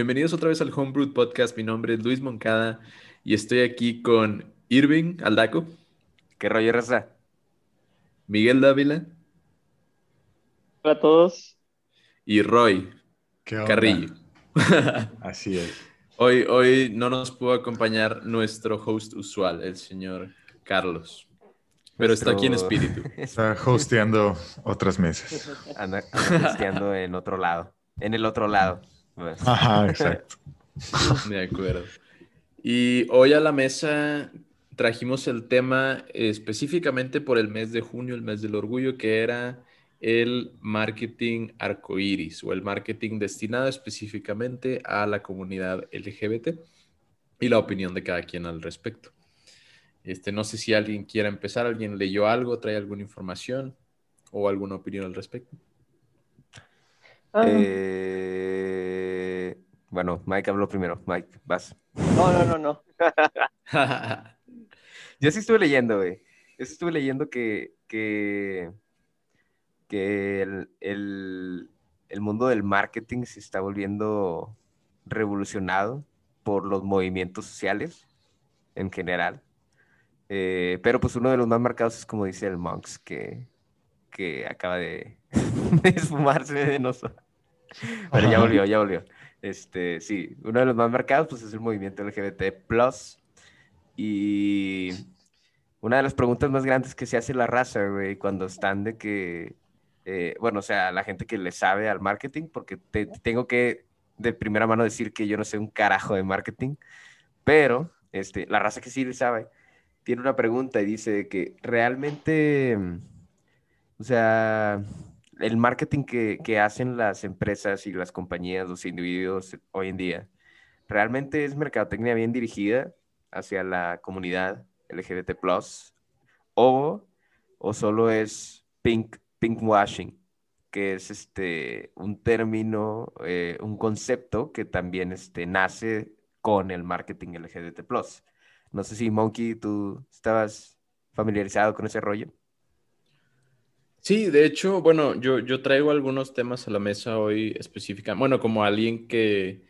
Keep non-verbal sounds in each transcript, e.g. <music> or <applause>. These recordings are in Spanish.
Bienvenidos otra vez al Homebrew Podcast. Mi nombre es Luis Moncada y estoy aquí con Irving Aldaco. ¿Qué rollo, Raza? Miguel Dávila. Hola a todos. Y Roy Carrillo. <laughs> Así es. Hoy, hoy no nos pudo acompañar nuestro host usual, el señor Carlos. Pero está aquí en espíritu. <laughs> Está hosteando otras mesas. Anda, hosteando en otro lado. En el otro lado. Pues. Ajá, <laughs> exacto. De acuerdo. Y hoy a la mesa trajimos el tema específicamente por el mes de junio, el mes del orgullo, que era el marketing arcoíris o el marketing destinado específicamente a la comunidad LGBT y la opinión de cada quien al respecto. Este, no sé si alguien quiera empezar, alguien leyó algo, trae alguna información o alguna opinión al respecto. Eh, bueno, Mike habló primero. Mike, vas. No, no, no, no. <laughs> Yo sí estuve leyendo, güey. Yo sí estuve leyendo que, que, que el, el, el mundo del marketing se está volviendo revolucionado por los movimientos sociales en general. Eh, pero pues uno de los más marcados es como dice el Monks, que, que acaba de, <laughs> de esfumarse de nosotros. <laughs> Pero ya volvió, ya volvió. Este, sí, uno de los más marcados pues es el movimiento LGBT+. Y una de las preguntas más grandes que se hace la raza, güey, cuando están de que, eh, bueno, o sea, la gente que le sabe al marketing, porque te, tengo que de primera mano decir que yo no sé un carajo de marketing, pero este, la raza que sí le sabe tiene una pregunta y dice que realmente, o sea, el marketing que, que, hacen las empresas y las compañías, los individuos hoy en día, realmente es mercadotecnia bien dirigida hacia la comunidad LGBT+, o, o solo es pink, pink washing, que es este, un término, eh, un concepto que también este, nace con el marketing LGBT+. No sé si, Monkey, tú estabas familiarizado con ese rollo. Sí, de hecho, bueno, yo, yo traigo algunos temas a la mesa hoy específicamente, bueno, como alguien que,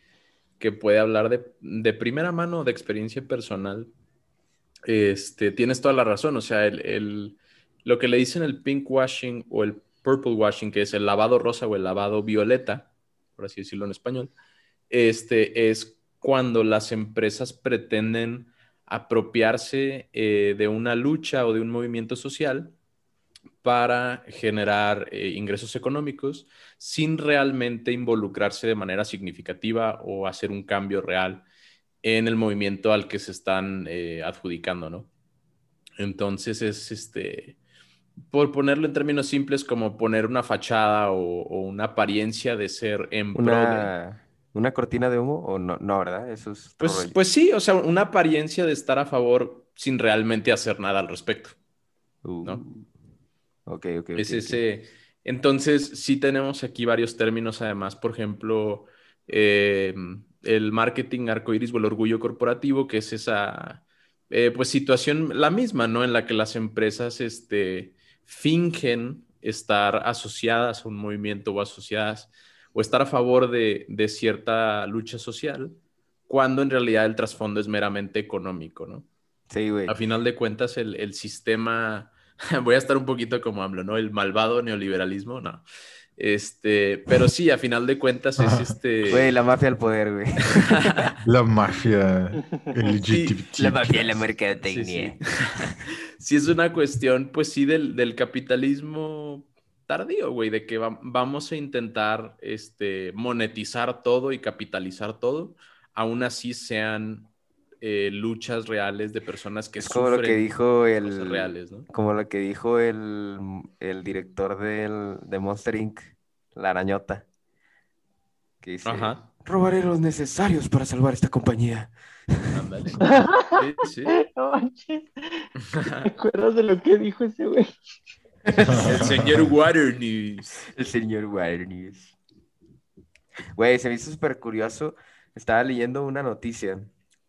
que puede hablar de, de, primera mano, de experiencia personal, este, tienes toda la razón, o sea, el, el, lo que le dicen el pink washing o el purple washing, que es el lavado rosa o el lavado violeta, por así decirlo en español, este, es cuando las empresas pretenden apropiarse eh, de una lucha o de un movimiento social para generar eh, ingresos económicos sin realmente involucrarse de manera significativa o hacer un cambio real en el movimiento al que se están eh, adjudicando, ¿no? Entonces es este, por ponerlo en términos simples, como poner una fachada o, o una apariencia de ser en pro de ¿Una cortina de humo o no? No, ¿verdad? Eso es. Pues, pues sí, o sea, una apariencia de estar a favor sin realmente hacer nada al respecto. ¿no? Uh, ok, ok. Es okay, ese. okay. Entonces, sí tenemos aquí varios términos, además, por ejemplo, eh, el marketing arcoíris o el orgullo corporativo, que es esa eh, pues situación, la misma, ¿no? En la que las empresas este, fingen estar asociadas a un movimiento o asociadas o estar a favor de, de, cierta lucha social, cuando en realidad el trasfondo es meramente económico, ¿no? Sí, güey. A final de cuentas, el, el, sistema, <laughs> voy a estar un poquito como hablo, ¿no? El malvado neoliberalismo, no. Este, pero sí, a final de cuentas es este. Güey, la mafia al poder, güey. <laughs> la mafia LGBT. Sí, la mafia de la mercadotecnia. Sí, sí. <laughs> sí, es una cuestión, pues sí, del, del capitalismo tardío, güey, de que va, vamos a intentar este, monetizar todo y capitalizar todo, aún así sean eh, luchas reales de personas que es como lo que dijo el reales, ¿no? como lo que dijo el, el director del, de Monster Inc., la arañota, que dice, Ajá. robaré los necesarios para salvar esta compañía. Ándale. <laughs> Sí, sí. No manches. ¿Te acuerdas de lo que dijo ese güey? El señor Water News. El señor Water News. Güey, se me hizo súper curioso. Estaba leyendo una noticia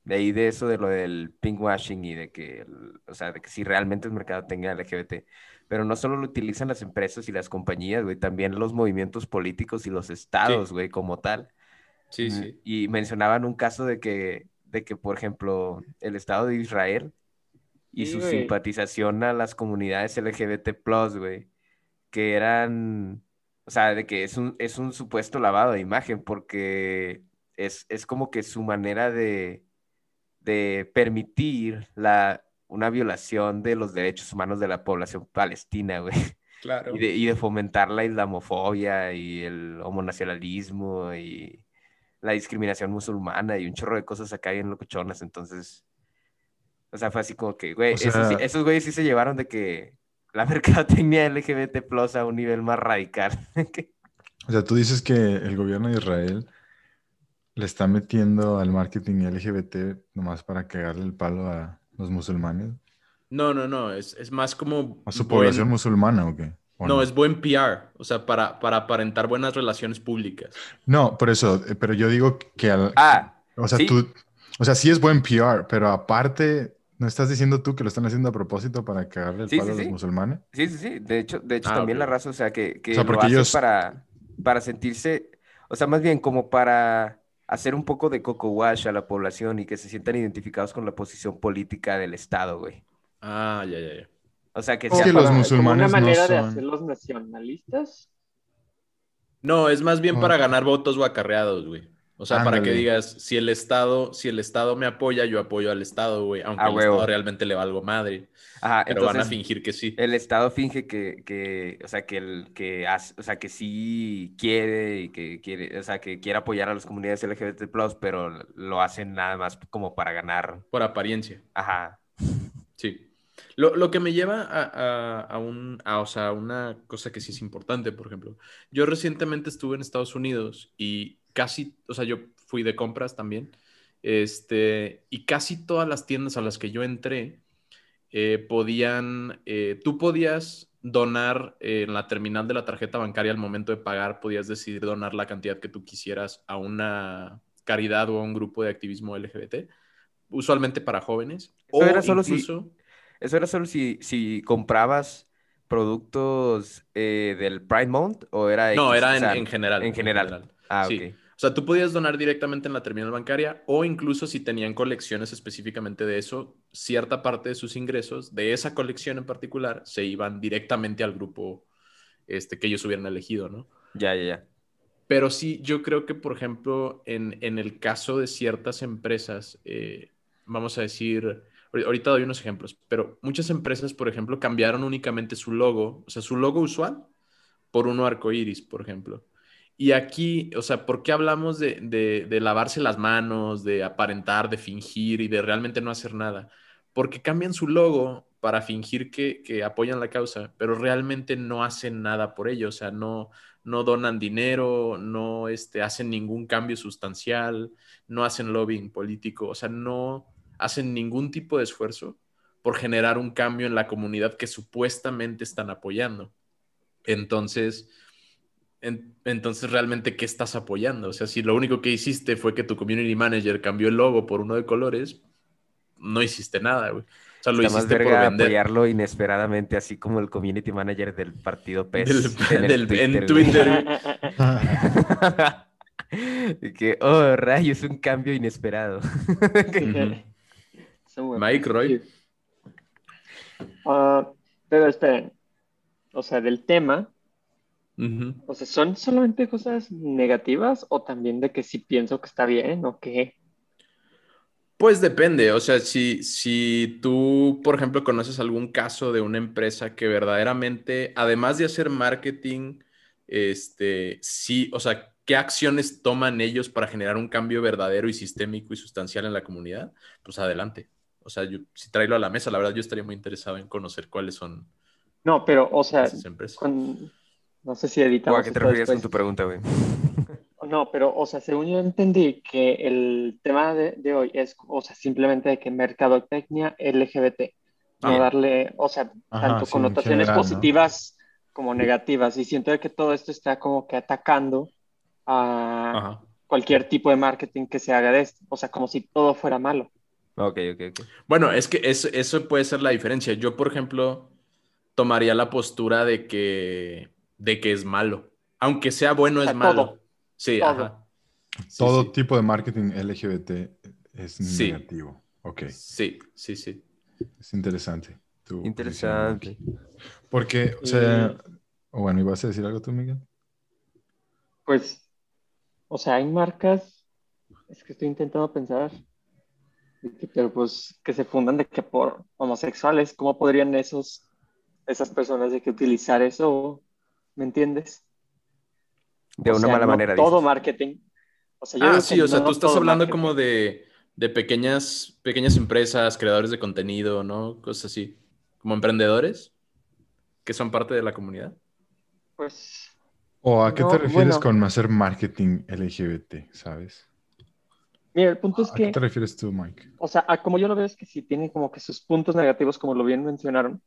de ahí de eso, de lo del pinkwashing y de que, o sea, de que si realmente el mercado tenga LGBT. Pero no solo lo utilizan las empresas y las compañías, güey, también los movimientos políticos y los estados, güey, como tal. Sí, Mm, sí. Y mencionaban un caso de que, de que, por ejemplo, el Estado de Israel y Sí, su güey. simpatización a las comunidades LGBT+, güey, que eran, o sea, de que es un, es un supuesto lavado de imagen, porque es, es como que su manera de, de permitir la, una violación de los derechos humanos de la población palestina, güey. Claro. Y de, y de fomentar la islamofobia y el homonacionalismo y la discriminación musulmana y un chorro de cosas acá bien locochonas. Entonces, o sea, fue así como que, güey, O sea- esos güeyes sí se llevaron de que la <laughs> mercadotecnia LGBT plus a un nivel más radical. <laughs> O sea, tú dices que el gobierno de Israel le está metiendo al marketing LGBT nomás para cagarle el palo a los musulmanes. No, no, no. Es, es más como. ¿A su buen- población musulmana o qué? ¿O No, es buen PR. O sea, para, para aparentar buenas relaciones públicas. No, por eso, eh, pero yo digo que al, ah, o sea, sí. tú, o sea, sí es buen PR, pero aparte, ¿no estás diciendo tú que lo están haciendo a propósito para cagarle el Sí, palo sí, a los sí. musulmanes? Sí, sí, sí. De hecho, de hecho Ah, también la raza, o sea, que, que O sea, lo porque hace ellos- para, para sentirse, o sea, más bien como para hacer un poco de coco wash a la población y que se sientan identificados con la posición política del Estado, güey. Ah, ya, ya, ya. O sea, que sea que los para- musulmanes como no una manera de son- hacerlos nacionalistas. No, es más bien Oh. para ganar votos o acarreados, güey. O sea, para que digas, si el Estado, si el Estado me apoya, yo apoyo al Estado, güey. Aunque A al huevo. Estado realmente le valgo madre. Ajá, Pero van a fingir que sí. el Estado finge que, que, o sea, que el, que hace, o sea, que sí quiere y que quiere, o sea, que quiere apoyar a las comunidades LGBT+, pero lo hacen nada más como para ganar. Por apariencia. Ajá. Sí. Lo, lo que me lleva a, a- a un, a, o sea, una cosa que sí es importante, por ejemplo. Yo recientemente estuve en Estados Unidos y casi, o sea, yo fui de compras también, este, y casi todas las tiendas a las que yo entré eh, podían, eh, tú podías donar eh, en la terminal de la tarjeta bancaria al momento de pagar, podías decidir donar la cantidad que tú quisieras a una caridad o a un grupo de activismo LGBT, usualmente para jóvenes. Eso o era solo si- incluso... Eso era solo si, si comprabas productos eh, del Pride Month o era No, era O en, sea, en general. En general. Ah, Sí. ok. O sea, tú podías donar directamente en la terminal bancaria o incluso si tenían colecciones específicamente de eso, cierta parte de sus ingresos de esa colección en particular se iban directamente al grupo este, que ellos hubieran elegido, ¿no? Ya, ya, ya. Pero sí, yo creo que, por ejemplo, en, en el caso de ciertas empresas, eh, vamos a decir, ahori- ahorita doy unos ejemplos, pero muchas empresas, por ejemplo, cambiaron únicamente su logo, o sea, su logo usual por uno arcoíris, por ejemplo. Y aquí, o sea, ¿por qué hablamos de, de- lavarse las manos, de aparentar, de fingir y de realmente no hacer nada? Porque cambian su logo para fingir que, que apoyan la causa, pero realmente no hacen nada por ello, o sea, no, no donan dinero, no este, hacen ningún cambio sustancial, no hacen lobbying político, o sea, no hacen ningún tipo de esfuerzo por generar un cambio en la comunidad que supuestamente están apoyando. Entonces, en- entonces realmente, ¿qué estás apoyando? O sea, si lo único que hiciste fue que tu community manager cambió el logo por uno de colores, no hiciste nada, güey. O sea, lo Está más hiciste por verga vender. apoyarlo inesperadamente, así como el community manager del partido PES. Del- en el del- en güey. Twitter. <laughs> Y que, oh, rayos, un cambio inesperado. <laughs> Mike, Roy. Ah, pero esperen. O sea, del tema, O sea, ¿son solamente cosas negativas o también de que si pienso que está bien o qué? Pues depende, o sea, si, si tú, por ejemplo, conoces algún caso de una empresa que verdaderamente, además de hacer marketing, este, sí, o sea, ¿qué acciones toman ellos para generar un cambio verdadero y sistémico y sustancial en la comunidad? Pues adelante. O sea, yo, si traigo a la mesa, la verdad yo estaría muy interesado en conocer cuáles son No, pero, o sea, esas empresas. con- no sé si ¿O editamos a qué te esto refieres con tu pregunta, güey? <laughs> No, pero, o sea, según yo entendí que el tema de, de hoy es, o sea, simplemente de que mercadotecnia LGBT, no Ah. darle, o sea, Ajá, tanto sí, connotaciones general, ¿no? positivas como negativas. Y siento que todo esto está como que atacando a Ajá. cualquier tipo de marketing que se haga de esto. O sea, como si todo fuera malo. Ok, ok, ok. Bueno, es que eso, eso puede ser la diferencia. Yo, por ejemplo, tomaría la postura de que, de que es malo. Aunque sea bueno, O sea, es malo. todo. Sí, Todo. ajá. Todo sí. tipo de marketing LGBT es Sí. negativo. Ok, Sí, sí, sí. es interesante. tu Interesante. Porque, o sea, o bueno, ¿ibas a decir algo tú, Miguel? Pues, o sea, hay marcas, es que estoy intentando pensar, pero pues que se fundan de que por homosexuales, ¿cómo podrían esos, esas personas de que utilizar eso? ¿Me entiendes? De O una sea, mala no manera. Todo dices. marketing. O sea, yo Ah, sí, que o sea, no tú estás hablando marketing. como de, de pequeñas, pequeñas empresas, creadores de contenido, ¿no? Cosas así. Como emprendedores que son parte de la comunidad. Pues, ¿O a qué No, te refieres bueno. con hacer marketing LGBT, sabes? mira, el punto es ¿A qué que te refieres tú, Mike? O sea, a como yo lo veo es que sí tiene como que sus puntos negativos, como lo bien mencionaron,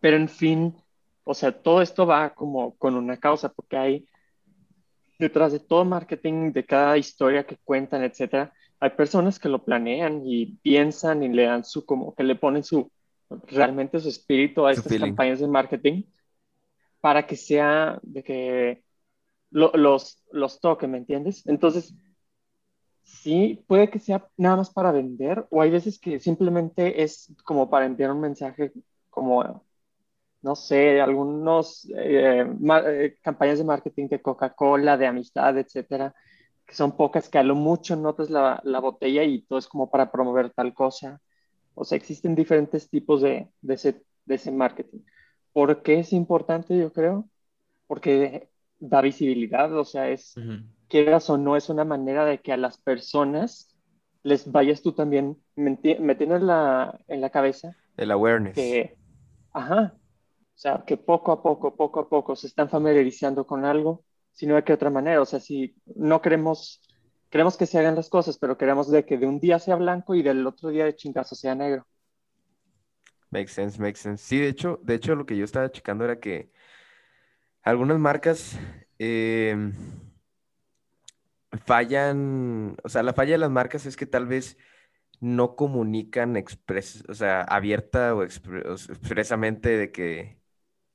pero en fin, o sea, todo esto va como con una causa, porque hay detrás de todo marketing, de cada historia que cuentan, etcétera, hay personas que lo planean y piensan y le dan su, como que le ponen su, realmente su espíritu a estas feeling. campañas de marketing para que sea de que lo- los, los toque, ¿me entiendes? Entonces, Sí, puede que sea nada más para vender, o hay veces que simplemente es como para enviar un mensaje como, no sé, algunos eh, ma- eh, campañas de marketing de Coca-Cola, de amistad, etcétera, que son pocas, que a lo mucho notas la, la botella y todo es como para promover tal cosa. O sea, existen diferentes tipos de, de ese, de ese marketing. ¿Por qué es importante, yo creo? Porque da visibilidad, o sea, es quieras o no, es una manera de que a las personas les vayas tú también meti- metiendo en la, en la cabeza El awareness. que, ajá, o sea, que poco a poco, poco a poco se están familiarizando con algo, sino de que otra manera, o sea, si no queremos, queremos que se hagan las cosas, pero queremos de que de un día sea blanco y del otro día de chingazo sea negro. Makes sense, makes sense. Sí, de hecho, de hecho, lo que yo estaba checando era que algunas marcas em, fallan, o sea, la falla de las marcas es que tal vez no comunican expres, o sea, abierta o, expresamente de que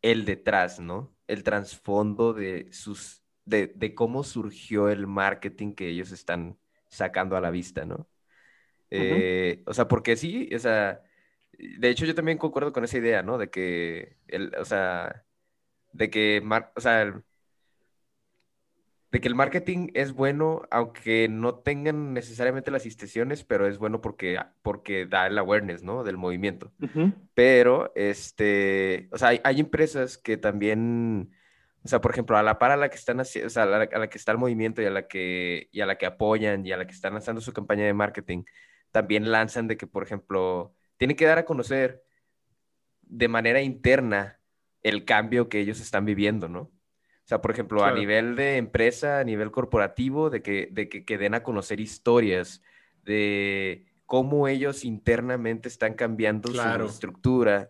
el detrás, ¿no? El trasfondo de sus, de, de cómo surgió el marketing que ellos están sacando a la vista, ¿no? Eh, o sea, porque sí, o sea, de hecho yo también concuerdo con esa idea, ¿no? De que, el, o sea, de que, mar- o sea, el- de que el marketing es bueno, aunque no tengan necesariamente las instituciones, pero es bueno porque, porque da el awareness, ¿no? Del movimiento. Pero, este, o sea, hay, hay empresas que también, o sea, por ejemplo, a la par a la que están haciendo, o sea, a la, a la que está el movimiento y a la que, y a la que apoyan y a la que están lanzando su campaña de marketing, también lanzan de que, por ejemplo, tienen que dar a conocer de manera interna el cambio que ellos están viviendo, ¿no? O sea, por ejemplo, a nivel de empresa, a nivel corporativo, de que, de que, que den a conocer historias de cómo ellos internamente están cambiando Claro. su estructura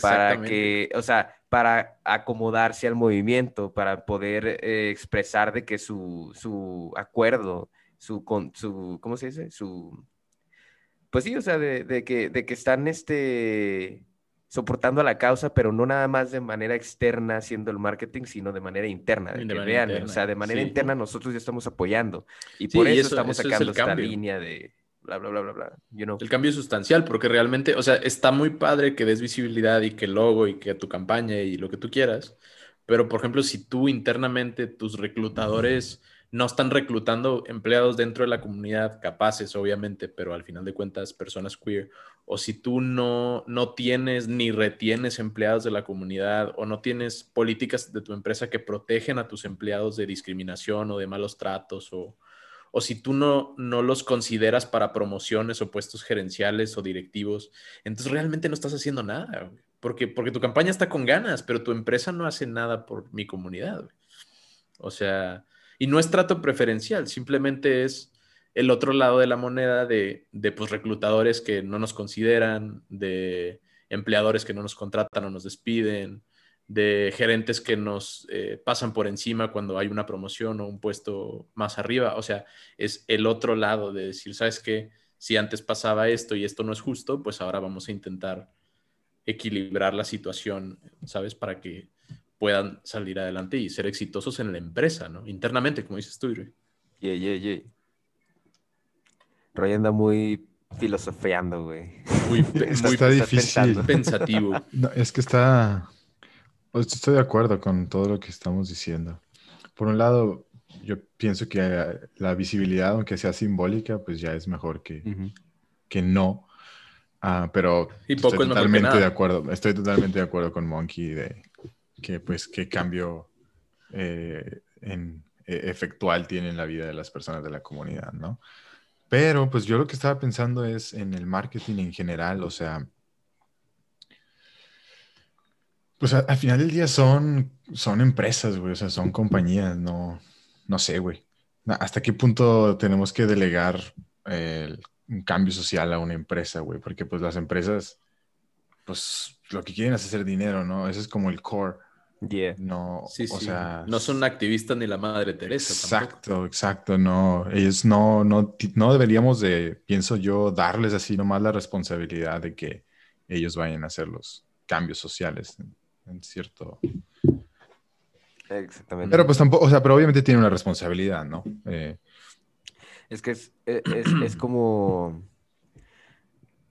para que, o sea, para acomodarse al movimiento, para poder eh, expresar de que su, su acuerdo, su, con, su, ¿cómo se dice? Su, pues sí, o sea, de, de que, de que están, este, soportando a la causa, pero no nada más de manera externa haciendo el marketing, sino de manera interna, de De que manera vean, o interna, sea, de manera sí. interna nosotros ya estamos apoyando y Sí, por y eso, eso- estamos eso es sacando el esta cambio. línea de bla, bla, bla, bla, bla, you know. El cambio es sustancial, porque realmente, o sea, está muy padre que des visibilidad y que logo y que tu campaña y lo que tú quieras, pero por ejemplo, si tú internamente, tus reclutadores no están reclutando empleados dentro de la comunidad, capaces, obviamente, pero al final de cuentas, personas queer, o si tú no, no tienes ni retienes empleados de la comunidad o no tienes políticas de tu empresa que protegen a tus empleados de discriminación o de malos tratos o, o si tú no, no los consideras para promociones o puestos gerenciales o directivos, entonces realmente no estás haciendo nada, güey. Porque, porque tu campaña está con ganas, pero tu empresa no hace nada por mi comunidad. O sea, y no es trato preferencial, simplemente es el otro lado de la moneda de, pues, reclutadores que no nos consideran, de empleadores que no nos contratan o nos despiden, de gerentes que nos eh, pasan por encima cuando hay una promoción o un puesto más arriba. O sea, es el otro lado de decir, ¿sabes qué? Si antes pasaba esto y esto no es justo, pues ahora vamos a intentar equilibrar la situación, ¿sabes? Para que puedan salir adelante y ser exitosos en la empresa, ¿no? Internamente, como dices tú. Yeah, yeah, yeah. Roy anda muy filosofeando, güey. Muy, <laughs> Está, muy está difícil. pensando. pensativo. <laughs> No, es que está. sea, Estoy de acuerdo con todo lo que estamos diciendo. Por un lado, yo pienso que eh, la visibilidad, aunque sea simbólica, pues ya es mejor que, que no. Ah, pero Y poco estoy es totalmente de acuerdo. Estoy totalmente de acuerdo con Monkey de que, pues, qué cambio eh, en, eh, efectual tiene en la vida de las personas de la comunidad, ¿no? Pero, pues, yo lo que estaba pensando es en el marketing en general, o sea, pues al final del día son, son empresas, güey, o sea, son compañías, no, no sé, güey. ¿Hasta qué punto tenemos que delegar el- un cambio social a una empresa, güey? Porque pues las empresas, pues lo que quieren es hacer dinero, ¿no? Ese es como el core, Yeah. no, Sí, o sí. sea... no son activistas ni la madre Teresa. tampoco. Exacto, exacto, no, ellos no, no, no deberíamos de, pienso yo, darles así nomás la responsabilidad de que ellos vayan a hacer los cambios sociales en, en cierto... Exactamente. Pero pues tampoco, o sea, pero obviamente tiene una responsabilidad, ¿no? Eh, Es que es, e- es, es como,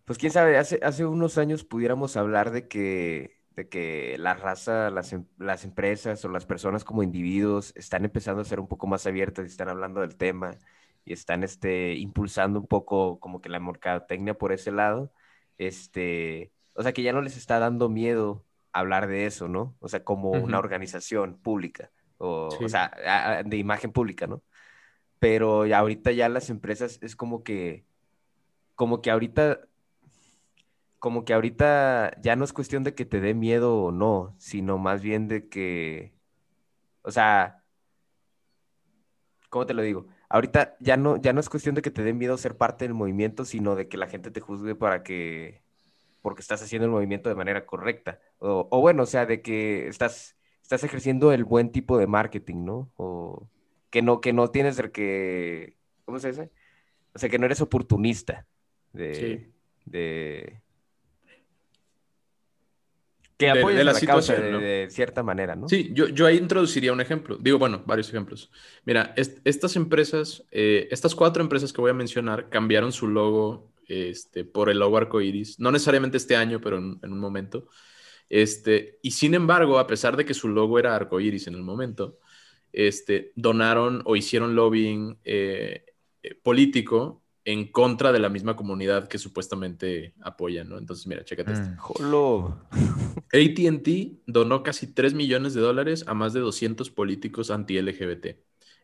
pues quién sabe, hace, hace unos años pudiéramos hablar de que, de que la raza, las, em- las empresas o las personas como individuos están empezando a ser un poco más abiertas y están hablando del tema y están este, impulsando un poco como que la mercadotecnia por ese lado. Este, o sea, que ya no les está dando miedo hablar de eso, ¿no? O sea, como una organización pública o, o sea, a- a- de imagen pública, ¿no? pero ya ahorita ya las empresas es como que, como que ahorita, como que ahorita ya no es cuestión de que te dé miedo o no, sino más bien de que, o sea, ¿cómo te lo digo? Ahorita ya no, ya no es cuestión de que te dé miedo ser parte del movimiento, sino de que la gente te juzgue para que, porque estás haciendo el movimiento de manera correcta. O, o bueno, o sea, de que estás, estás ejerciendo el buen tipo de marketing, ¿no? O que no, que no tienes el que, ¿cómo se dice? O sea, que no eres oportunista de, Sí. de que De- de la situación, de, ¿no? de cierta manera, ¿no? Sí, yo, yo ahí introduciría un ejemplo. Digo, bueno, varios ejemplos. Mira, est- estas empresas, eh, estas cuatro empresas que voy a mencionar, cambiaron su logo este, por el logo arcoíris. No necesariamente este año, pero en, en un momento. Este, y sin embargo, a pesar de que su logo era arcoíris en el momento, este, donaron o hicieron lobbying eh, eh, político en contra de la misma comunidad que supuestamente apoyan, ¿no? Entonces, mira, chécate esto. mm, Jolo. <laughs> ATT donó casi 3 millones de dólares a más de 200 políticos anti-LGBT.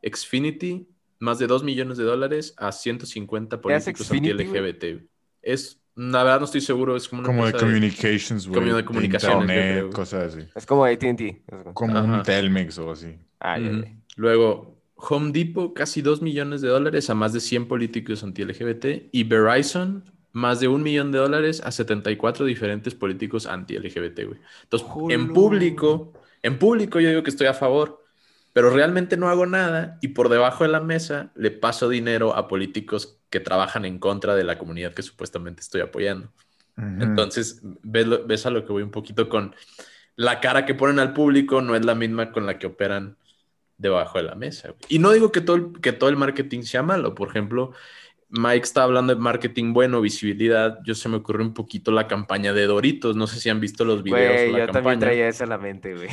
Xfinity, más de 2 millones de dólares a 150 ¿Qué hace políticos anti-LGBT. Es, la verdad no estoy seguro, es como una como de communications, güey. como de comunicaciones, internet, creo. cosas así. Es como AT&T. como- Ajá. un Telmex o así. Ah, ya, Ujú. ya. Luego, Home Depot, casi 2 millones de dólares a más de 100 políticos anti-LGBT. Y Verizon, más de un millón de dólares a 74 diferentes políticos anti-LGBT, güey. Entonces, en público, en público yo digo que estoy a favor, pero realmente no hago nada y por debajo de la mesa le paso dinero a políticos que trabajan en contra de la comunidad que supuestamente estoy apoyando. Entonces, ves, ves a lo que voy un poquito con la cara que ponen al público, no es la misma con la que operan debajo de la mesa. güey. Y no digo que todo, el, que todo el marketing sea malo. Por ejemplo, Mike está hablando de marketing bueno, visibilidad. Yo se me ocurrió un poquito la campaña de Doritos. No sé si han visto los videos Güey, o la yo también campaña. traía esa a la mente, güey.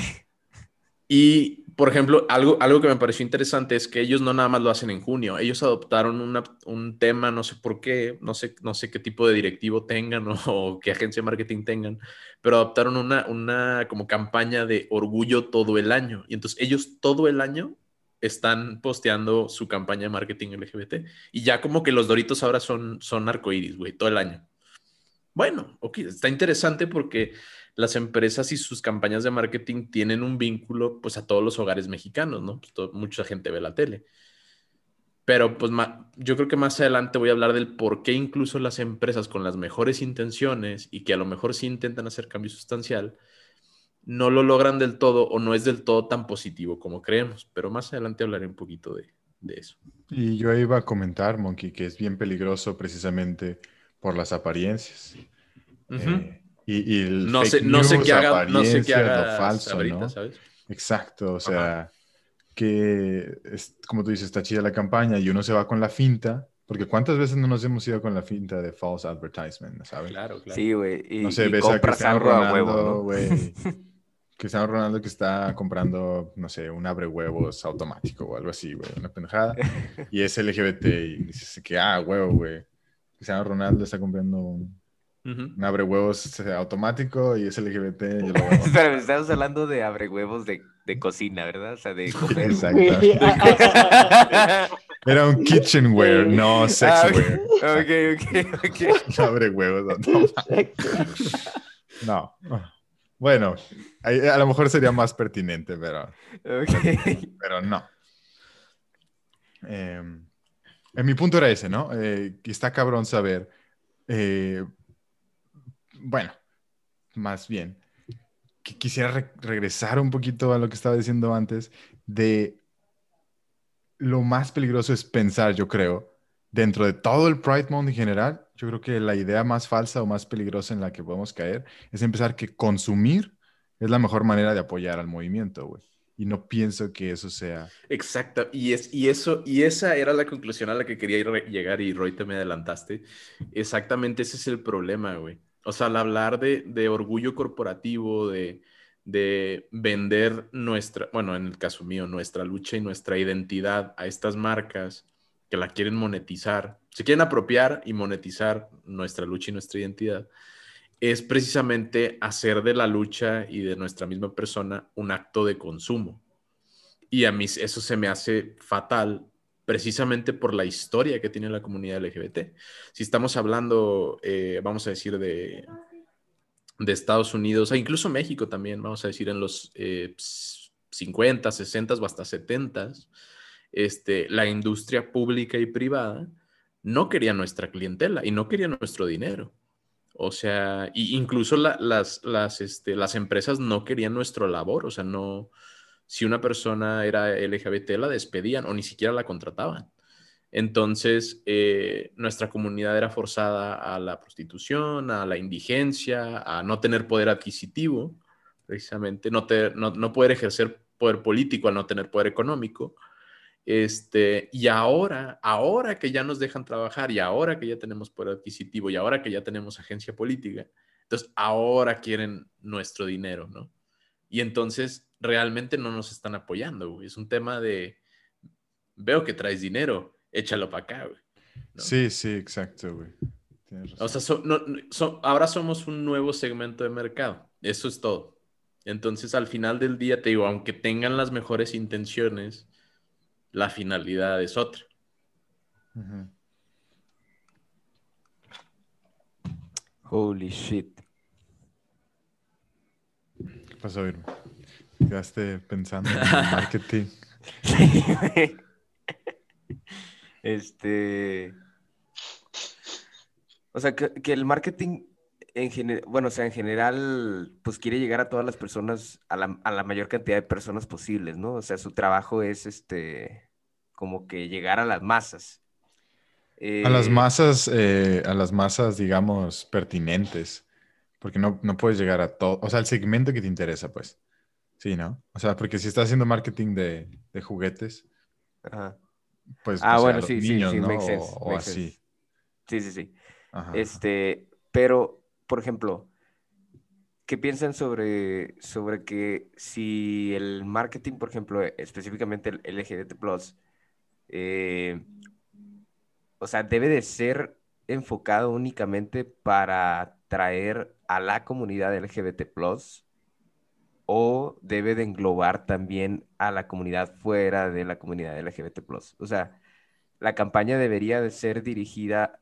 Y, por ejemplo, algo, algo que me pareció interesante es que ellos no nada más lo hacen en junio, ellos adoptaron una- un tema, no sé por qué, no sé, no sé qué tipo de directivo tengan o, <laughs> o qué agencia de marketing tengan, pero adoptaron una, una como campaña de orgullo todo el año. Y entonces ellos todo el año están posteando su campaña de marketing LGBT. Y ya como que los Doritos ahora son, son arcoíris, güey, todo el año. Bueno, ok, está interesante porque las empresas y sus campañas de marketing tienen un vínculo pues a todos los hogares mexicanos, ¿no? Pues, mucha gente ve la tele. Pero pues yo creo que más adelante voy a hablar del por qué incluso las empresas con las mejores intenciones y que a lo mejor sí intentan hacer cambio sustancial, no lo logran del todo o no es del todo tan positivo como creemos. Pero más adelante hablaré un poquito de, de eso. Y yo iba a comentar, Monkey, que es bien peligroso precisamente por las apariencias. Eh, y, y el no, sé, no sé qué haga, no sé qué haga falso, ahorita, ¿no? ¿sabes? Exacto, o sea, que, es, como tú dices, está chida la campaña y uno se va con la finta, porque ¿cuántas veces no nos hemos ido con la finta de false advertisement, ¿sabes? Claro, claro. Sí, güey. Y, No sé, y ves a compras Cristiano Ronaldo, güey. <laughs> Cristiano Ronaldo que está comprando, no sé, un abre huevos automático o algo así, güey, una pendejada. Y es LGBT y dices que, ah, huevo, güey. Cristiano Ronaldo está comprando un, Un abre huevos automático y es LGBT. Yo lo. <laughs> Pero estamos hablando de abre huevos de, de cocina, ¿verdad? O sea, de comer. Exacto. Ah, ah, ah, Era un kitchenware, no Ah, sexware. ok, ok, ok. <laughs> Abre huevos. No, no. No. Bueno, a lo mejor sería más pertinente, pero, ok. pero no. Eh, mi punto era ese, ¿no? Eh, que está cabrón saber. eh, bueno, más bien, quisiera re- regresar un poquito a lo que estaba diciendo antes, de lo más peligroso es pensar, yo creo, dentro de todo el Pride Month en general, yo creo que la idea más falsa o más peligrosa en la que podemos caer es empezar que consumir es la mejor manera de apoyar al movimiento, güey. Y no pienso que eso sea... Exacto, y, es, y, eso, y esa era la conclusión a la que quería ir- llegar y Roy te me adelantaste. Exactamente ese es el problema, güey. O sea, al hablar de, de orgullo corporativo, de, de vender nuestra, bueno, en el caso mío, nuestra lucha y nuestra identidad a estas marcas que la quieren monetizar, se quieren apropiar y monetizar nuestra lucha y nuestra identidad, es precisamente hacer de la lucha y de nuestra misma persona un acto de consumo. Y a mí eso se me hace fatal precisamente por la historia que tiene la comunidad LGBT. Si estamos hablando, eh, vamos a decir, de, de Estados Unidos, e incluso México también, vamos a decir, en los eh, 50, 60 o hasta 70, este, la industria pública y privada no quería nuestra clientela y no quería nuestro dinero. O sea, y incluso la- las, las, este, las empresas no querían nuestro labor, o sea, no, si una persona era LGBT la despedían o ni siquiera la contrataban. Entonces, eh, nuestra comunidad era forzada a la prostitución, a la indigencia, a no tener poder adquisitivo, precisamente, no, te- no, no poder ejercer poder político al no tener poder económico. Este, y ahora, ahora que ya nos dejan trabajar y ahora que ya tenemos poder adquisitivo y ahora que ya tenemos agencia política, entonces ahora quieren nuestro dinero, ¿no? Y entonces realmente no nos están apoyando, güey. Es un tema de, veo que traes dinero, échalo para acá, güey. ¿no? Sí, sí, exacto, güey. O sea, so- no- no- so- ahora somos un nuevo segmento de mercado. Eso es todo. Entonces, al final del día, te digo, aunque tengan las mejores intenciones, la finalidad es otra. Holy shit. ¿Qué pasó, Irma? Quedaste pensando en el <laughs> marketing. Sí, güey. Este. O sea, que, que el marketing en bueno, o sea, en general, pues quiere llegar a todas las personas, a la, a la mayor cantidad de personas posibles, ¿no? O sea, su trabajo es este, como que llegar a las masas. A las Eh, masas, eh, a las masas, digamos, pertinentes. Porque no, no puedes llegar a todo. O sea, el segmento que te interesa, pues. Sí, ¿no? O sea, porque si estás haciendo marketing de, de juguetes, ajá. pues. Ah, o sea, bueno, los sí, niños, sí, sí, ¿no? makes sense, o, makes así. sense. Sí, sí, sí. Ajá. Este, pero, por ejemplo, ¿qué piensan sobre, sobre que si el marketing, por ejemplo, específicamente el LGBT+, eh, o sea, debe de ser enfocado únicamente para atraer a la comunidad LGBT+, o debe de englobar también a la comunidad fuera de la comunidad LGBT+. O sea, la campaña debería de ser dirigida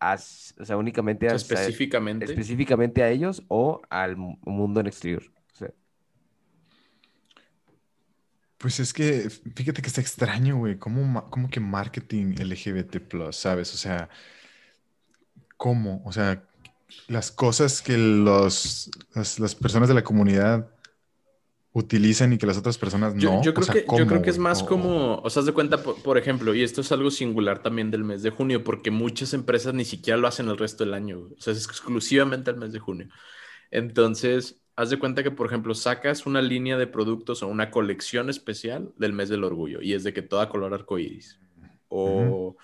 a, o sea, únicamente a, Específicamente. específicamente a ellos o al mu- mundo en exterior. O sea, Pues es que, fíjate que está extraño, güey. ¿Cómo, cómo que marketing LGBT+, sabes? O sea, ¿cómo? O sea, las cosas que los, las, las personas de la comunidad utilizan y que las otras personas no. Yo, yo O creo sea, que, yo ¿cómo, creo que es más O- como, o sea, de cuenta, por, por ejemplo, y esto es algo singular también del mes de junio, porque muchas empresas ni siquiera lo hacen el resto del año, o sea, es exclusivamente el mes de junio. Entonces, haz de cuenta que, por ejemplo, sacas una línea de productos o una colección especial del mes del orgullo y es de que toda color arcoíris. O,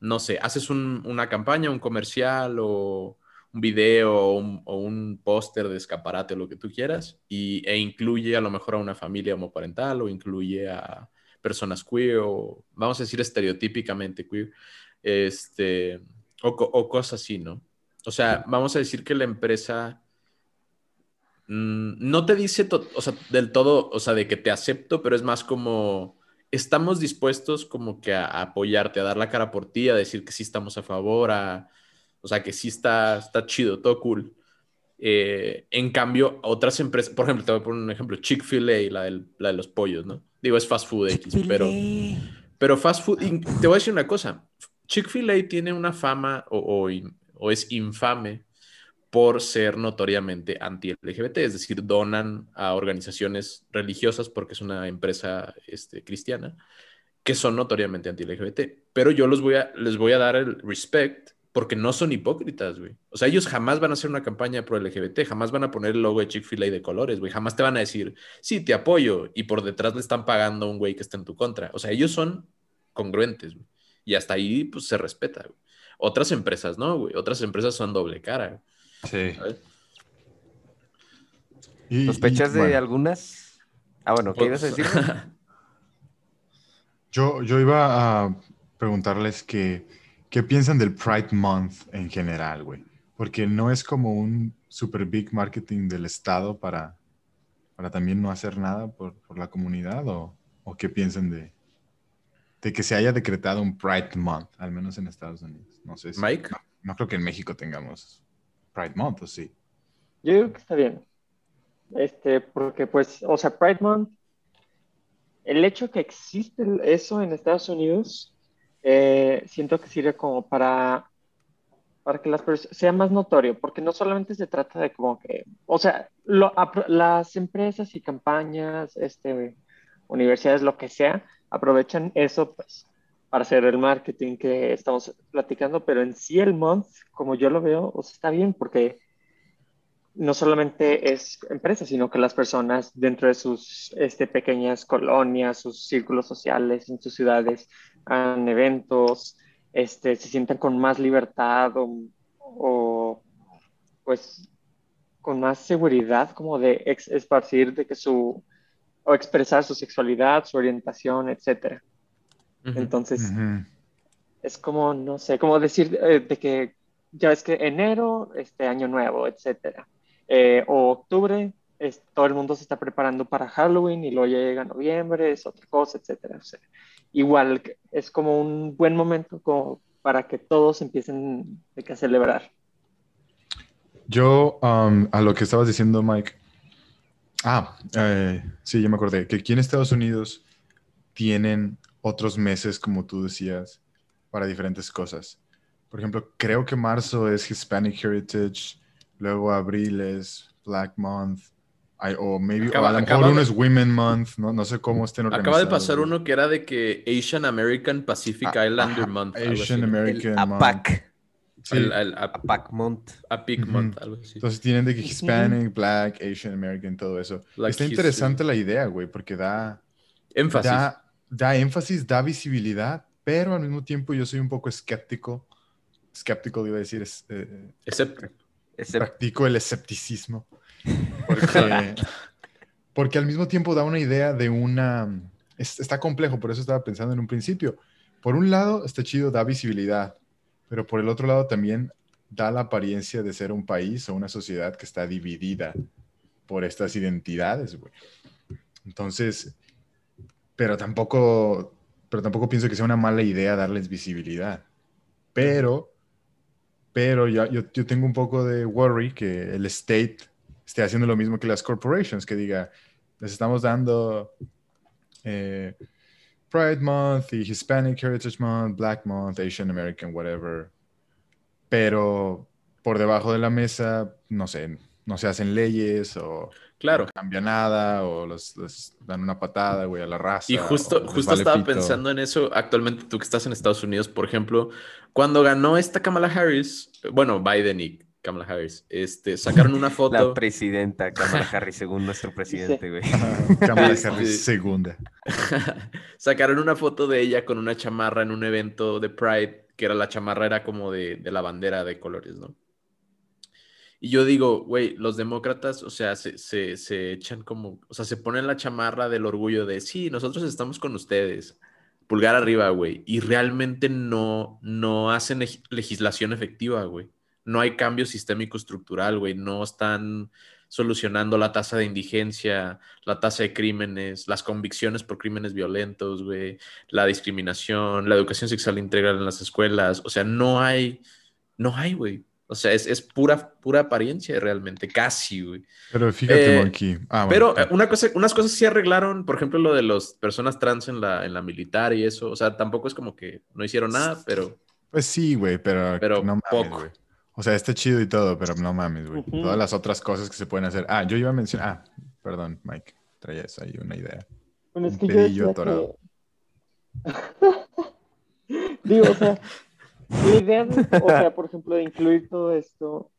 no sé, haces una campaña, un comercial o un video o un, póster de escaparate lo que tú quieras y, e incluye a lo mejor a una familia homoparental o incluye a personas queer o vamos a decir estereotípicamente queer, este, o, o cosas así, ¿no? O sea, vamos a decir que la empresa mm, no te dice o sea, del todo, o sea, de que te acepto, pero es más como estamos dispuestos como que a, apoyarte, a dar la cara por ti, a decir que sí estamos a favor, a, o sea, que sí está, está chido, todo cool. Eh, en cambio, otras empresas, por ejemplo, te voy a poner un ejemplo, Chick-fil-A, la, la, de los pollos, ¿no? Digo, es fast food X, pero, pero fast food, te voy a decir una cosa, Chick-fil-A tiene una fama o, o es infame por ser notoriamente anti-LGBT, es decir, donan a organizaciones religiosas porque es una empresa este, cristiana que son notoriamente anti-LGBT. Pero yo los voy a, les voy a dar el respect porque no son hipócritas, güey. O sea, ellos jamás van a hacer una campaña pro LGBT, jamás van a poner el logo de Chick-fil-A de colores, güey. Jamás te van a decir, sí, te apoyo, y por detrás le están pagando a un güey que está en tu contra. O sea, ellos son congruentes, güey. Y hasta ahí, pues, se respeta, güey. Otras empresas, ¿no, güey? Otras empresas son doble cara. Sí. ¿Sospechas de algunas? Ah, bueno, ¿qué ibas a decir? <laughs> yo, yo iba a preguntarles que, qué piensan del Pride Month en general, güey. Porque no es como un super big marketing del Estado para, para también no hacer nada por, por la comunidad o, o qué piensan de, de que se haya decretado un Pride Month, al menos en Estados Unidos. No sé si, Mike. No, creo que en México tengamos Pride Month, ¿o sí? Yo digo que está bien. Este, porque pues, o sea, Pride Month, el hecho que existe eso en Estados Unidos, eh, siento que sirve como para, para que las sea más notorio, porque no solamente se trata de como que, o sea, las empresas y campañas, este, universidades, lo que sea, aprovechan eso pues para hacer el marketing que estamos platicando, pero en sí el month, como yo lo veo, está bien porque no solamente es empresa, sino que las personas dentro de sus este, pequeñas colonias, sus círculos sociales, en sus ciudades, han eventos, este, se sientan con más libertad o, o pues con más seguridad como de esparcir de que su o expresar su sexualidad, su orientación, etc. Entonces, es como, no sé, como decir eh, de que ya es que enero, este año nuevo, etc. Eh, o octubre, es, todo el mundo se está preparando para Halloween y luego llega noviembre, es otra cosa, etc. igual es como un buen momento para que todos empiecen a celebrar. Yo, um, a lo que estabas diciendo, Mike, Ah, eh, sí, ya me acordé. Que aquí en Estados Unidos tienen otros meses, como tú decías, para diferentes cosas. Por ejemplo, creo que marzo es Hispanic Heritage, luego abril es Black Month, o maybe acaba, a lo mejor uno es Women Month, ¿no? no sé cómo estén organizados. Acaba de pasar uno que era de que Asian American Pacific ah, Islander Month. Asian American Month. El, el, a, Month. A Pig Month, algo así. Entonces tienen de que Hispanic, Black, Asian American, todo eso. Está interesante la idea, güey, porque da... Énfasis. Da, énfasis, da visibilidad, pero al mismo tiempo yo soy un poco escéptico. Escéptico, iba a decir. Es, eh, Practico el escepticismo. Porque, <laughs> porque al mismo tiempo da una idea de una... está complejo, por eso estaba pensando en un principio. Por un lado, está chido, da visibilidad pero por el otro lado también da la apariencia de ser un país o una sociedad que está dividida por estas identidades, güey. Entonces, pero tampoco, pero tampoco pienso que sea una mala idea darles visibilidad. Pero, pero yo, yo, tengo un poco de worry que el state esté haciendo lo mismo que las corporations, que diga, les estamos dando eh, Pride Month y Hispanic Heritage Month, Black Month, Asian American, whatever. Pero por debajo de la mesa, no sé, no se hacen leyes o claro. no cambia nada o los, dan una patada, güey, a la raza. Y justo, justo estaba pensando en eso actualmente, tú que estás en Estados Unidos, por ejemplo, cuando ganó esta Kamala Harris, bueno, Biden y Kamala Harris, este, sacaron una <laughs> foto. La presidenta, Kamala <laughs> Harris, según nuestro presidente, güey. <laughs> Kamala Este- Harris segunda. sacaron una foto de ella con una chamarra en un evento de Pride, que era la chamarra era como de, de la bandera de colores, ¿no? Y yo digo, güey, los demócratas, o sea, se, se, se echan como, o sea, se ponen la chamarra del orgullo de, sí, nosotros estamos con ustedes, pulgar arriba, güey, y realmente no, no hacen leg- legislación efectiva, güey. No hay cambio sistémico estructural, güey, no están solucionando la tasa de indigencia, la tasa de crímenes, las convicciones por crímenes violentos, güey, la discriminación, la educación sexual integral en las escuelas. O sea, no hay, no hay, güey. O sea, es, es pura, pura apariencia realmente, casi, güey. Pero fíjate, Eh, Monkey. Ah, bueno, Pero una cosa, unas cosas sí arreglaron, por ejemplo, lo de las personas trans en la, en la militar y eso. O sea, tampoco es como que no hicieron nada, pero Pues sí, güey, pero, Pero no poco. güey. O sea, está chido y todo, pero no mames, güey. Ujú. Todas las otras cosas que se pueden hacer. Ah, yo iba a mencionar. Ah, perdón, Mike. Traías ahí una idea. Bueno, es Un que yo atorado. que... <laughs> Digo, o sea, la idea, de- o sea, por ejemplo, de incluir todo esto,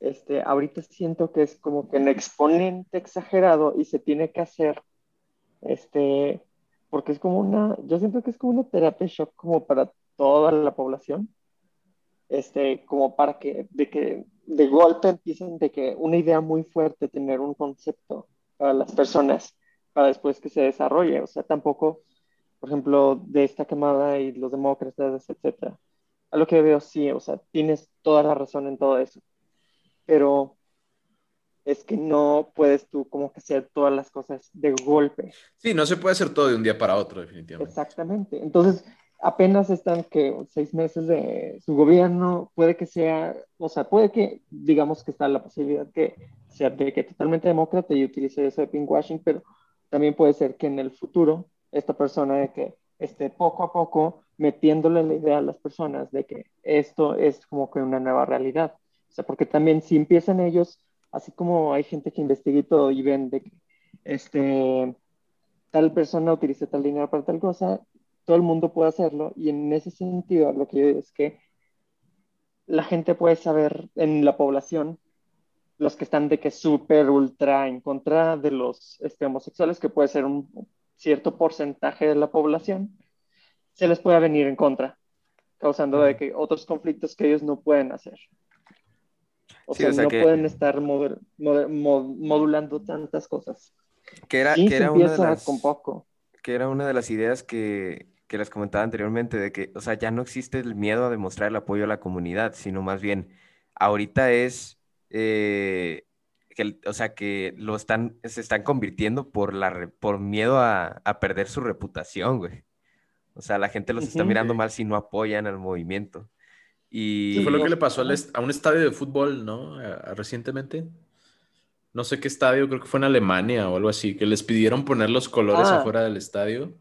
este, ahorita siento que es como que un exponente exagerado y se tiene que hacer, este, porque es como una, yo siento que es como una terapia shock como para toda la población, este, como para que, de que de golpe empiecen de que una idea muy fuerte, tener un concepto para las personas, para después que se desarrolle, o sea, tampoco, por ejemplo, de esta quemada y los demócratas, etcétera. A lo que veo, sí, o sea, tienes toda la razón en todo eso, pero es que no puedes tú como que hacer todas las cosas de golpe. sí, no se puede hacer todo de un día para otro, definitivamente. Exactamente. Entonces, apenas están que seis meses de su gobierno, puede que sea, o sea, puede que, digamos que está la posibilidad que sea de que totalmente demócrata y utilice eso de pinkwashing, pero también puede ser que en el futuro esta persona de que esté poco a poco metiéndole la idea a las personas de que esto es como que una nueva realidad. O sea, porque también si empiezan ellos, así como hay gente que investiga y todo y ven de que este, tal persona utiliza tal dinero para tal cosa, todo el mundo puede hacerlo y en ese sentido lo que yo digo es que la gente puede saber en la población los que están de que súper ultra en contra de los este, homosexuales, que puede ser un cierto porcentaje de la población, se les puede venir en contra, causando de que otros conflictos que ellos no pueden hacer. O Sí, sea, o sea no que- pueden estar mod- modulando tantas cosas. Que era, sí, que se era una de las... con poco. que era una de las ideas que, que les comentaba anteriormente, de que, o sea, ya no existe el miedo a demostrar el apoyo a la comunidad, sino más bien, ahorita es, eh, que, o sea, que lo están, se están convirtiendo por, la, por miedo a, a perder su reputación, güey. O sea, la gente los está mirando mal si no apoyan al movimiento. Y Sí, fue lo que le pasó a un estadio de fútbol, ¿no? Recientemente. No sé qué estadio, creo que fue en Alemania o algo así, que les pidieron poner los colores Ah. afuera del estadio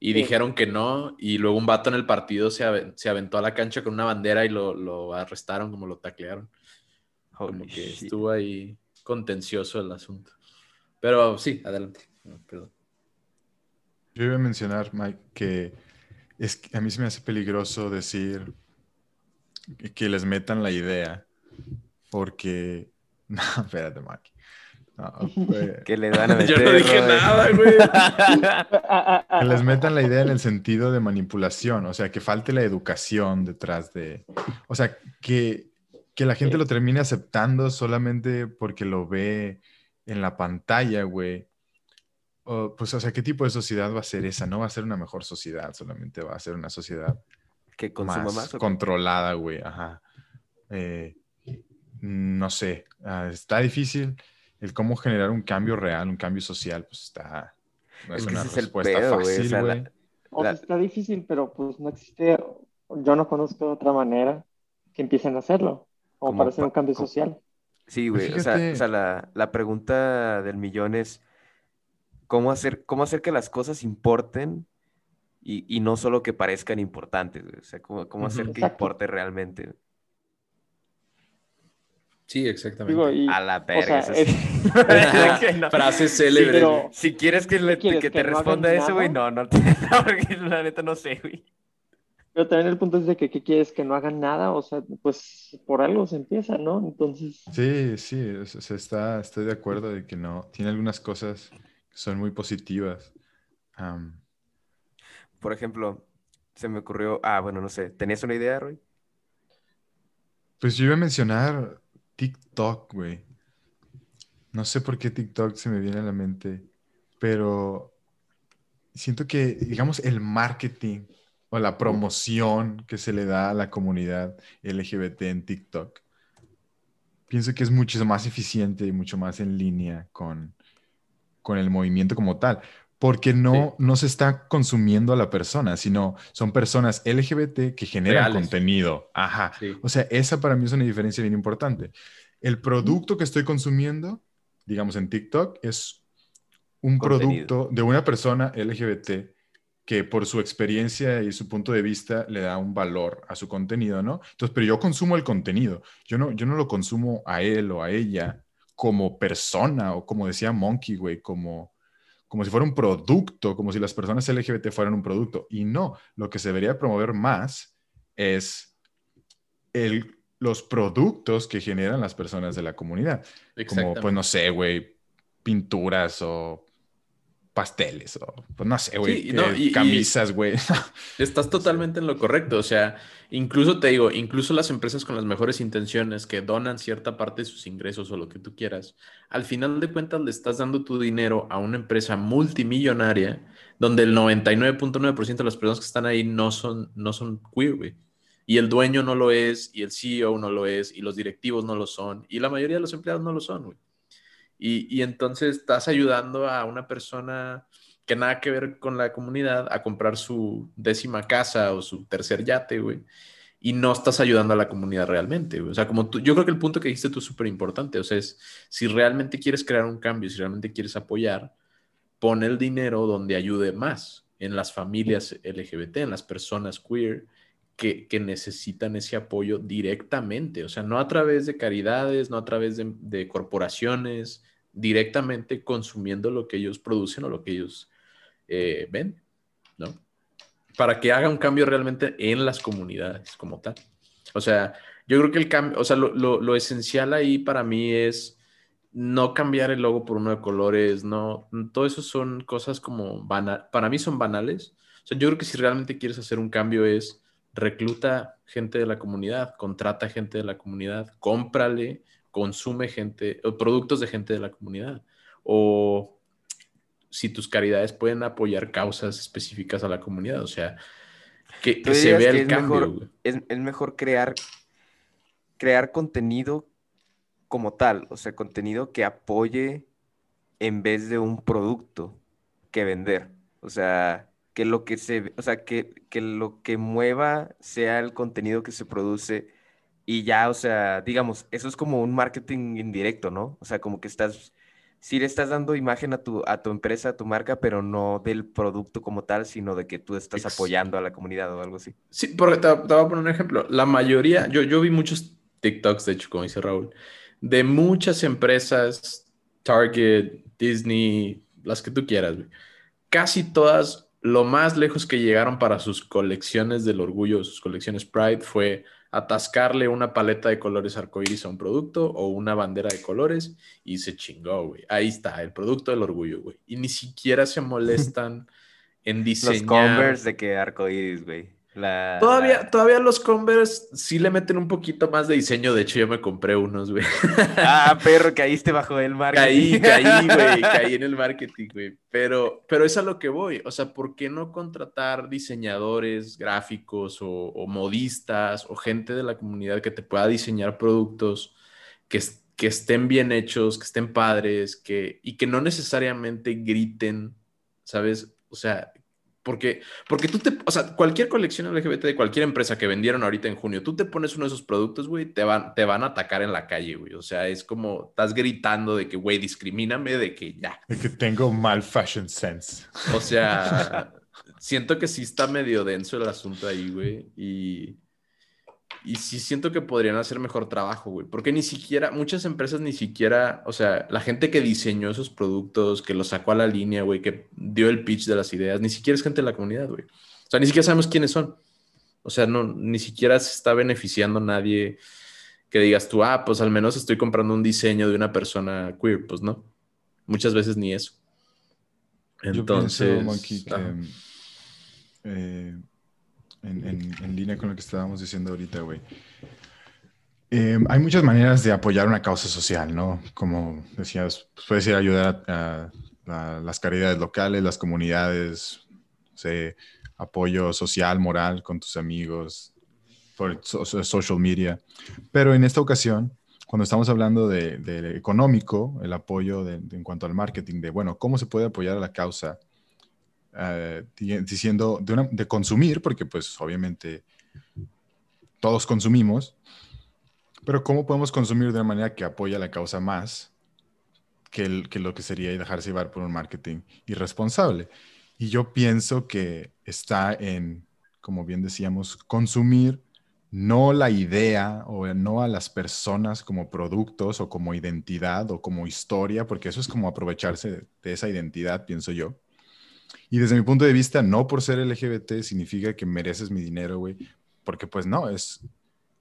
y Sí. dijeron que no, y luego un vato en el partido se, ave- se aventó a la cancha con una bandera y lo, lo arrestaron, como lo taclearon. Como que shit. estuvo ahí contencioso el asunto. Pero sí, adelante. No, perdón. Yo iba a mencionar, Mike, que es que a mí se me hace peligroso decir que- que les metan la idea, porque... <laughs> No, espérate, Mike. No, <laughs> güey. que le van a <laughs> Yo meter, no dije Robert. nada, güey. <laughs> Que les metan la idea en el sentido de manipulación, o sea, que falte la educación detrás de... O sea, que, que la gente Sí. lo termine aceptando solamente porque lo ve en la pantalla, güey. O, pues, o sea, ¿qué tipo de sociedad va a ser esa? No va a ser una mejor sociedad, solamente va a ser una sociedad que consuma más, más. controlada, güey. Ajá. Eh, no sé, ah, está difícil el cómo generar un cambio real, un cambio social, pues está... No es, Es que una ese es el respuesta pedo, güey, o fácil, sea, la- güey. O sea, está difícil, pero pues no existe, yo no conozco otra manera que empiecen a hacerlo, Como para hacer un cambio como- social. Sí, güey. O sea, o sea, la, la pregunta del millón es ¿cómo hacer, cómo hacer que las cosas importen y, y no solo que parezcan importantes? güey? O sea, cómo, cómo hacer Ujú. que Exacto. importe realmente. Sí, exactamente. Digo, y, A la o verga. sea, es- no. <laughs> <laughs> Frase sí, célebre. pero Si quieres que, le- ¿Quieres que que te no responda eso, güey, no, no, te- <laughs> no, porque la neta no sé, güey. Pero también el punto es de que ¿qué quieres? Que no hagan nada, o sea, pues por algo se empieza, ¿no? Entonces, Sí, sí, o sea, está, estoy de acuerdo de que no. Tiene algunas cosas que son muy positivas. Por ejemplo, se me ocurrió, ah, bueno, no sé, ¿tenías una idea, Roy? pues yo iba a mencionar TikTok, güey. No sé por qué TikTok se me viene a la mente, pero siento que, digamos, el marketing o la promoción que se le da a la comunidad LGBT en TikTok, pienso que es mucho más eficiente y mucho más en línea con, con el movimiento como tal, porque no, no se está consumiendo a la persona, sino son personas LGBT que generan Reales. contenido. Ajá. Sí. O sea, esa para mí es una diferencia bien importante. El producto que estoy consumiendo, digamos en TikTok, es un Contenido. producto de una persona LGBT que por su experiencia y su punto de vista le da un valor a su contenido, ¿no? Entonces, pero yo consumo el contenido. Yo no, yo no lo consumo a él o a ella como persona o como decía Monkey, güey, como, como si fuera un producto, como si las personas LGBT fueran un producto. Y no, lo que se debería promover más es el, los productos que generan las personas de la comunidad. Como, pues no sé, güey, pinturas o pasteles o, pues no sé, güey, Sí, no, eh, y- camisas, güey. <laughs> Estás totalmente en lo correcto. O sea, incluso te digo, incluso las empresas con las mejores intenciones que donan cierta parte de sus ingresos o lo que tú quieras, al final de cuentas le estás dando tu dinero a una empresa multimillonaria donde el 99.9% de las personas que están ahí no son, no son queer, güey. Y el dueño no lo es, y el CEO no lo es, y los directivos no lo son, y la mayoría de los empleados no lo son, güey. Y, y entonces estás ayudando a una persona que nada que ver con la comunidad a comprar su décima casa o su tercer yate, güey. Y no estás ayudando a la comunidad realmente, güey. O sea, como tú, yo creo que el punto que dijiste tú es súper importante. O sea, es si realmente quieres crear un cambio, si realmente quieres apoyar, pon el dinero donde ayude más, en las familias LGBT, en las personas queer que, que necesitan ese apoyo directamente. O sea, no a través de caridades, no a través de, de corporaciones, directamente consumiendo lo que ellos producen o lo que ellos eh, ven, ¿no? Para que haga un cambio realmente en las comunidades como tal. O sea, yo creo que el cambio, o sea, lo, lo- lo esencial ahí para mí es no cambiar el logo por uno de colores, no, todo eso son cosas como banal, para mí son banales. O sea, yo creo que si realmente quieres hacer un cambio es recluta gente de la comunidad, contrata gente de la comunidad, cómprale, consume gente, o productos de gente de la comunidad. O si tus caridades pueden apoyar causas específicas a la comunidad, o sea, que, ¿Tú que se vea que el es cambio. mejor- es mejor crear, crear contenido como tal, o sea, contenido que apoye en vez de un producto que vender. O sea, que lo que se, o sea, que, que lo que mueva sea el contenido que se produce y ya, o sea, digamos, eso es como un marketing indirecto, ¿no? O sea, como que estás, sí le estás dando imagen a tu, a tu empresa, a tu marca, pero no del producto como tal, sino de que tú estás apoyando a la comunidad o algo así. Sí, porque te, te voy a poner un ejemplo. La mayoría, yo, yo vi muchos TikToks, de hecho, como dice Raúl, de muchas empresas, Target, Disney, las que tú quieras, güey. Casi todas, lo más lejos que llegaron para sus colecciones del orgullo, sus colecciones Pride, fue atascarle una paleta de colores arcoíris a un producto o una bandera de colores y se chingó, güey. Ahí está, el producto del orgullo, güey. Y ni siquiera se molestan en <laughs> Los diseñar. Converse de que arcoíris, güey. La, Todavía, todavía los Converse sí le meten un poquito más de diseño. De hecho, yo me compré unos, güey. Ah, <laughs> perro, caíste bajo el Caí, marketing. caí, güey. Caí en el <laughs> marketing, güey. Pero, pero es a lo que voy. O sea, ¿por qué no contratar diseñadores gráficos o, o modistas o gente de la comunidad que te pueda diseñar productos que, que estén bien hechos, que estén padres, que, y que no necesariamente griten, ¿sabes? O sea, porque, porque tú te, o sea, cualquier colección LGBT de cualquier empresa que vendieron ahorita en junio, tú te pones uno de esos productos, güey, te van, te van a atacar en la calle, güey. O sea, es como, estás gritando de que, güey, discrimíname, de que ya. De que tengo mal fashion sense. O sea, siento que sí está medio denso el asunto ahí, güey. Y, y sí siento que podrían hacer mejor trabajo, güey. Porque ni siquiera, muchas empresas ni siquiera, o sea, la gente que diseñó esos productos, que los sacó a la línea, güey, que dio el pitch de las ideas, ni siquiera es gente de la comunidad, güey. O sea, ni siquiera sabemos quiénes son. O sea, no, ni siquiera se está beneficiando nadie que digas tú, ah, pues al menos estoy comprando un diseño de una persona queer, pues no. Muchas veces ni eso. Entonces, Yo en, línea con lo que estábamos diciendo ahorita, güey. Eh, hay muchas maneras de apoyar una causa social, ¿no? Como decías, pues puedes ir a ayudar a, las caridades locales, las comunidades, apoyo social, moral con tus amigos, por social media. Pero en esta ocasión, cuando estamos hablando de, económico, el apoyo en cuanto al marketing, de, bueno, ¿cómo se puede apoyar a la causa? Eh, diciendo de, consumir, porque pues obviamente todos consumimos, pero ¿cómo podemos consumir de una manera que apoya la causa más que, que lo que sería dejarse llevar por un marketing irresponsable? Y yo pienso que está en, como bien decíamos, consumir no la idea o no a las personas como productos o como identidad o como historia, porque eso es como aprovecharse de esa identidad, pienso yo, y desde mi punto de vista, no por ser LGBT significa que mereces mi dinero, güey. Porque pues no, es,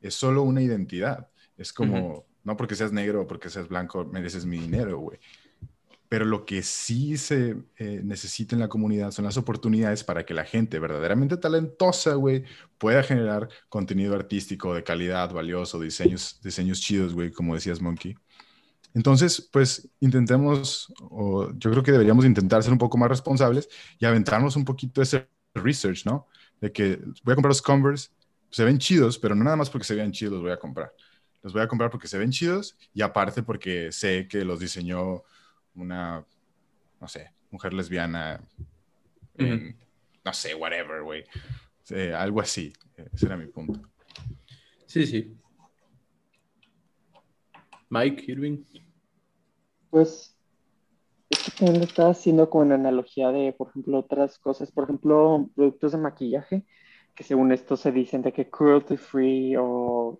es solo una identidad. Es como, no porque seas negro o porque seas blanco, mereces mi dinero, güey. Pero lo que sí se eh, necesita en la comunidad son las oportunidades para que la gente verdaderamente talentosa, güey, pueda generar contenido artístico de calidad, valioso, diseños, diseños chidos, güey, como decías, Monkey. Entonces, pues intentemos, o yo creo que deberíamos intentar ser un poco más responsables y aventarnos un poquito ese research, ¿no? De que voy a comprar los Converse, se ven chidos, pero no nada más porque se vean chidos los voy a comprar. Los voy a comprar porque se ven chidos y aparte porque sé que los diseñó una, no sé, mujer lesbiana, no sé, whatever, güey. algo así. Ese era mi punto. Sí, sí. Mike Irving. Pues es también lo estaba haciendo con analogía de, por ejemplo, otras cosas. Por ejemplo, productos de maquillaje, que según esto se dicen de que cruelty free o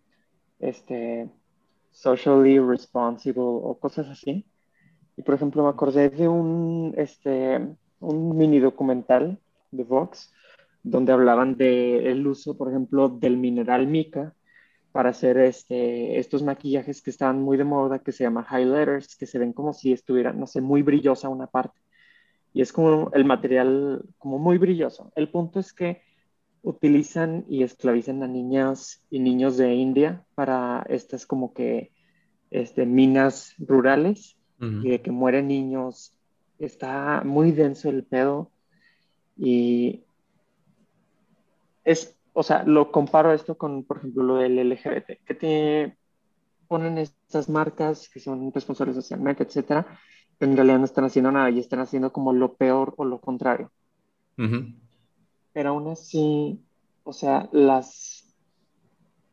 este socially responsible o cosas así. Y por ejemplo, me acordé de un, este, un mini documental de Vox donde hablaban del el uso, por ejemplo, del mineral mica para hacer este, estos maquillajes que están muy de moda, que se llama highlighters, que se ven como si estuviera, no sé, muy brillosa una parte. Y es como el material como muy brilloso. El punto es que utilizan y esclavizan a niñas y niños de India para estas como que este, minas rurales y de que mueren niños. Está muy denso el pedo y es o sea, lo comparo esto con, por ejemplo, lo del LGBT, que te ponen estas marcas que son responsables socialmente, etcétera, pero en realidad no están haciendo nada y están haciendo como lo peor o lo contrario. Pero aún así, o sea, las.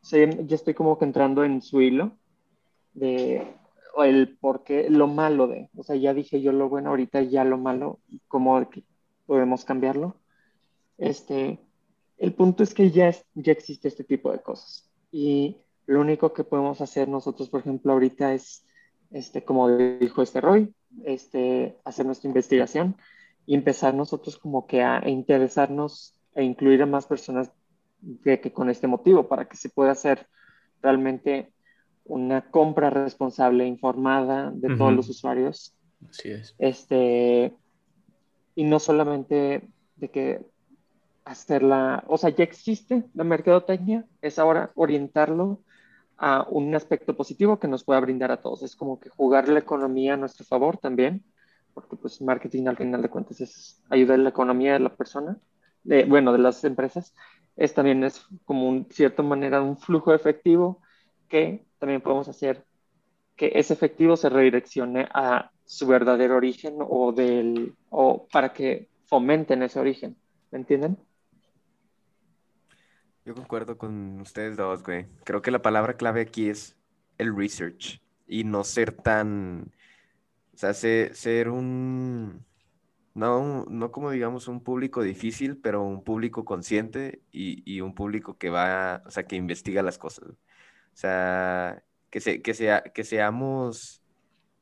O sea, ya estoy como que entrando en su hilo de el por qué, lo malo de. O sea, ya dije yo lo bueno, ahorita ya lo malo, cómo podemos cambiarlo. Este el punto es que ya, ya existe este tipo de cosas y lo único que podemos hacer nosotros, por ejemplo, ahorita es, este, como dijo este Roy, este, hacer nuestra investigación y empezar nosotros como que a, interesarnos e incluir a más personas que, que, con este motivo para que se pueda hacer realmente una compra responsable, informada de todos los usuarios. Así es. Este, y no solamente de que hacerla, o sea, ya existe la mercadotecnia, es ahora orientarlo a un aspecto positivo que nos pueda brindar a todos. Es como que jugar la economía a nuestro favor también, porque pues marketing al final de cuentas es ayudar a la economía de la persona, de, bueno, de las empresas. Es también es como un cierta manera un flujo efectivo que también podemos hacer que ese efectivo se redireccione a su verdadero origen o del o para que fomenten ese origen. ¿Me entienden? Yo concuerdo con ustedes dos, güey. Creo que la palabra clave aquí es el research y no ser tan, o sea, ser, un, no, no como digamos un público difícil, pero un público consciente y, un público que va, o sea, que investiga las cosas. O sea, que, se, que, sea, que seamos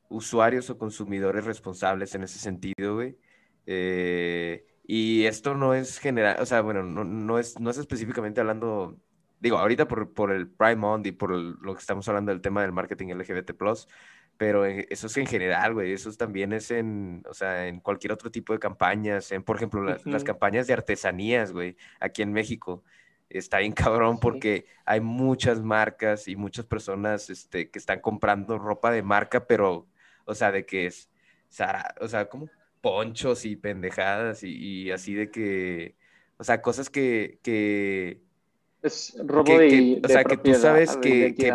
usuarios o consumidores responsables en ese sentido, güey. Eh, Y esto no es general, o sea, bueno, no, no, es, no es específicamente hablando, digo, ahorita por, por el Prime Month y por lo que estamos hablando del tema del marketing LGBT+, pero eh, eso es en general, güey, eso también es en, o sea, en cualquier otro tipo de campañas, en, por ejemplo, las campañas de artesanías, güey, aquí en México. Está bien <laughs> cabrón Sí. porque hay muchas marcas y muchas personas este, que están comprando ropa de marca, pero, o sea, de que es, Zara- o sea, como ponchos y pendejadas y, y así de que, o sea, cosas que, que, Es robo Que- de, que- o de sea, que tú sabes de que-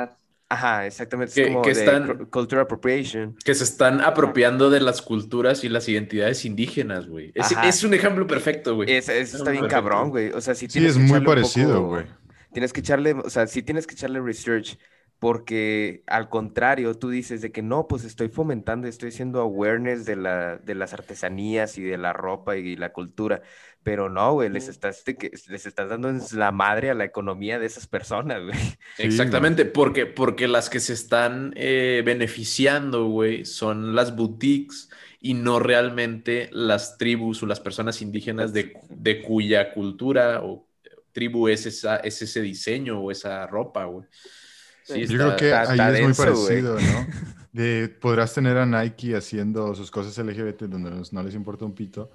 ajá, exactamente, es Que- como que de están- cru- cultural appropriation. Que se están apropiando de las culturas y las identidades indígenas, güey. Es, es un ejemplo perfecto, güey. Es- eso está bien Perfecto. cabrón, güey. O sea, sí Sí, tienes es que muy parecido, güey. Tienes que echarle, o sea, sí tienes que echarle research, porque al contrario, tú dices de que no, pues estoy fomentando, estoy haciendo awareness de la, de las artesanías y de la ropa y la cultura, pero no, güey, les estás, que- les estás dando la madre a la economía de esas personas, güey. <laughs> Exactamente, porque, porque las que se están eh, beneficiando, güey, son las boutiques y no realmente las tribus o las personas indígenas de, de cuya cultura o tribu es, esa, es ese diseño o esa ropa, güey. Sí. Yo creo está- que está- ahí está es muy denso, güey. parecido, ¿no? <laughs> De, podrás tener a Nike haciendo sus cosas LGBT donde no les importa un pito.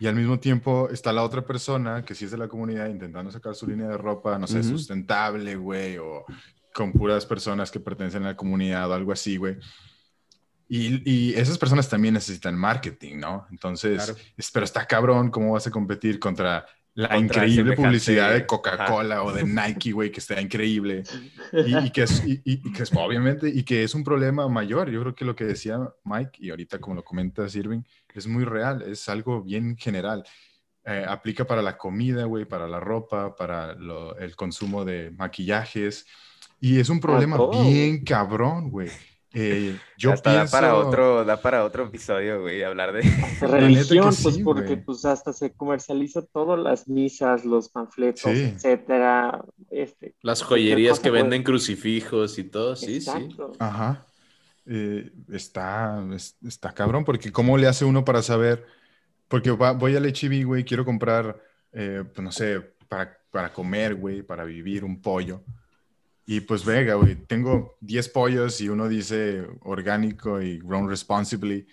Y al mismo tiempo está la otra persona que sí es de la comunidad intentando sacar su línea de ropa, no sé, Ujú. sustentable, güey, o con puras personas que pertenecen a la comunidad o algo así, güey. Y, y esas personas también necesitan marketing, ¿no? Entonces, Claro. es- pero está cabrón cómo vas a competir contra la increíble publicidad de. Coca-Cola o de <laughs> Nike, güey, que está increíble. Y, y que es, y, y- y que es obviamente, y que es un problema mayor. Yo creo que lo que decía Mike, y ahorita como lo comenta Irving, es muy real, es algo bien general. Eh, aplica para la comida, güey, para la ropa, para lo- el consumo de maquillajes. Y es un problema bien cabrón, güey. Eh, <laughs> yo Hasta pienso... da para otro, da para otro episodio, güey, hablar de... <laughs> Religión, pues sí, porque güey. pues hasta se comercializa todo, las misas, los panfletos, Sí. etcétera. Este, Las joyerías que venden crucifijos y todo, sí, sí. Ajá. Eh, está, es- está cabrón, porque ¿cómo le hace uno para saber? Porque va- voy al HEB, güey, quiero comprar, eh, pues no sé, para, para comer, güey, para vivir un pollo. Y pues venga, güey, tengo 10 pollos y uno dice orgánico y grown responsibly.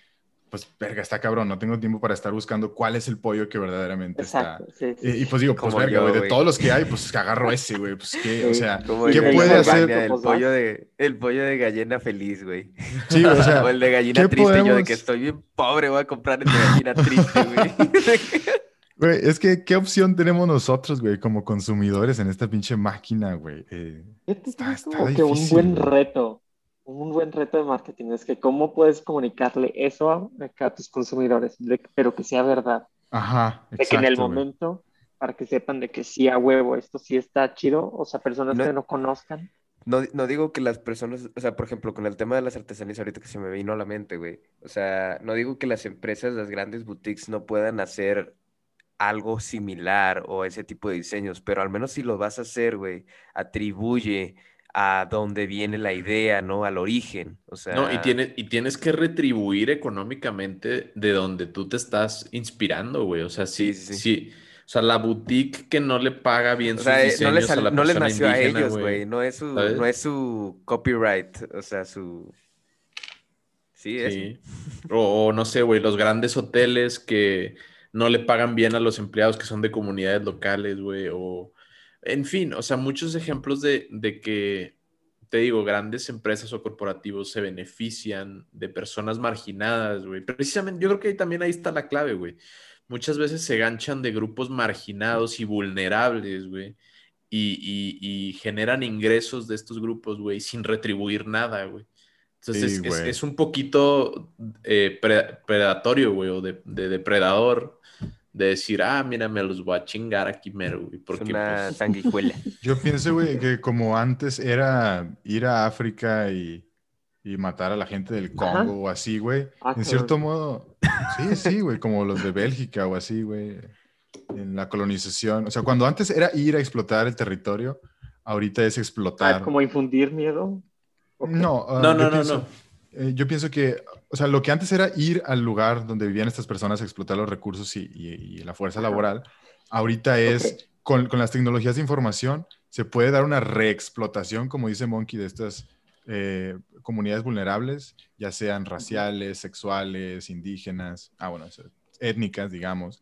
Pues verga, está cabrón, no tengo tiempo para estar buscando cuál es el pollo que verdaderamente está. Exacto. sí, sí, Y, y, pues digo, pues verga, yo, güey, de todos los que hay, pues agarro ese, güey. Pues qué, o Sí. sea, ¿qué de puede hacer? El Pues, pollo de, el pollo de gallina feliz, güey. Sí, o sea, <laughs> o el de gallina ¿qué triste, yo de podemos- que estoy bien pobre, voy a comprar el de gallina triste, güey. <laughs> Güey, es que, ¿qué opción tenemos nosotros, güey, como consumidores en esta pinche máquina, güey? Eh, Fíjate Está- está como que un difícil, buen güey. reto, un buen reto de marketing, es que cómo puedes comunicarle eso a, a tus consumidores, de- pero que sea verdad, ajá, de que en el exacto, güey. momento, para que sepan de que sí a huevo, esto sí está chido, o sea, personas No- que no conozcan. No, no digo que las personas, o sea, por ejemplo, con el tema de las artesanías ahorita que se me vino a la mente, güey. O sea, no digo que las empresas, las grandes boutiques no puedan hacer algo similar o ese tipo de diseños, pero al menos si lo vas a hacer, güey, atribuye a dónde viene la idea, ¿no? Al origen. O sea, No, y, tiene, y tienes que retribuir económicamente de donde tú te estás inspirando, güey. O sea, sí, Sí. O sea, la boutique que no le paga bien o sus sea, eh, diseños no les, a sal- la no les persona nació a ellos, güey. No es su, no es su copyright, o sea, su... Sí, es. Sí. O, o no sé, güey, los grandes hoteles que no le pagan bien a los empleados que son de comunidades locales, güey. O, en fin, o sea, muchos ejemplos de, de que, te digo, grandes empresas o corporativos se benefician de personas marginadas, güey. Precisamente, yo creo que ahí también ahí está la clave, güey. Muchas veces se ganchan de grupos marginados y vulnerables, güey. Y, y- y generan ingresos de estos grupos, güey, sin retribuir nada, güey. Entonces Sí, es, es un poquito eh, pre- predatorio, güey, o de, de depredador, de decir, ah, mira, me los voy a chingar aquí mero, güey, Es porque una pues, sanguijuela. <laughs> Yo pienso, güey, que como antes era ir a África y, y matar a la gente del Ajá. Congo o así, güey. Ah, En cierto modo, sí, sí, güey, como los de Bélgica o así, güey, en la colonización. O sea, cuando antes era ir a explotar el territorio, ahorita es explotar. Ah, como infundir miedo. ¿O qué? No, ah, No, no, no, pienso- no. eh, yo pienso que o sea, lo que antes era ir al lugar donde vivían estas personas, explotar los recursos y, y- y la fuerza laboral, ahorita es con, con las tecnologías de información, se puede dar una reexplotación, como dice Monkey, de estas eh, comunidades vulnerables, ya sean raciales, sexuales, indígenas, ah, bueno, étnicas, digamos.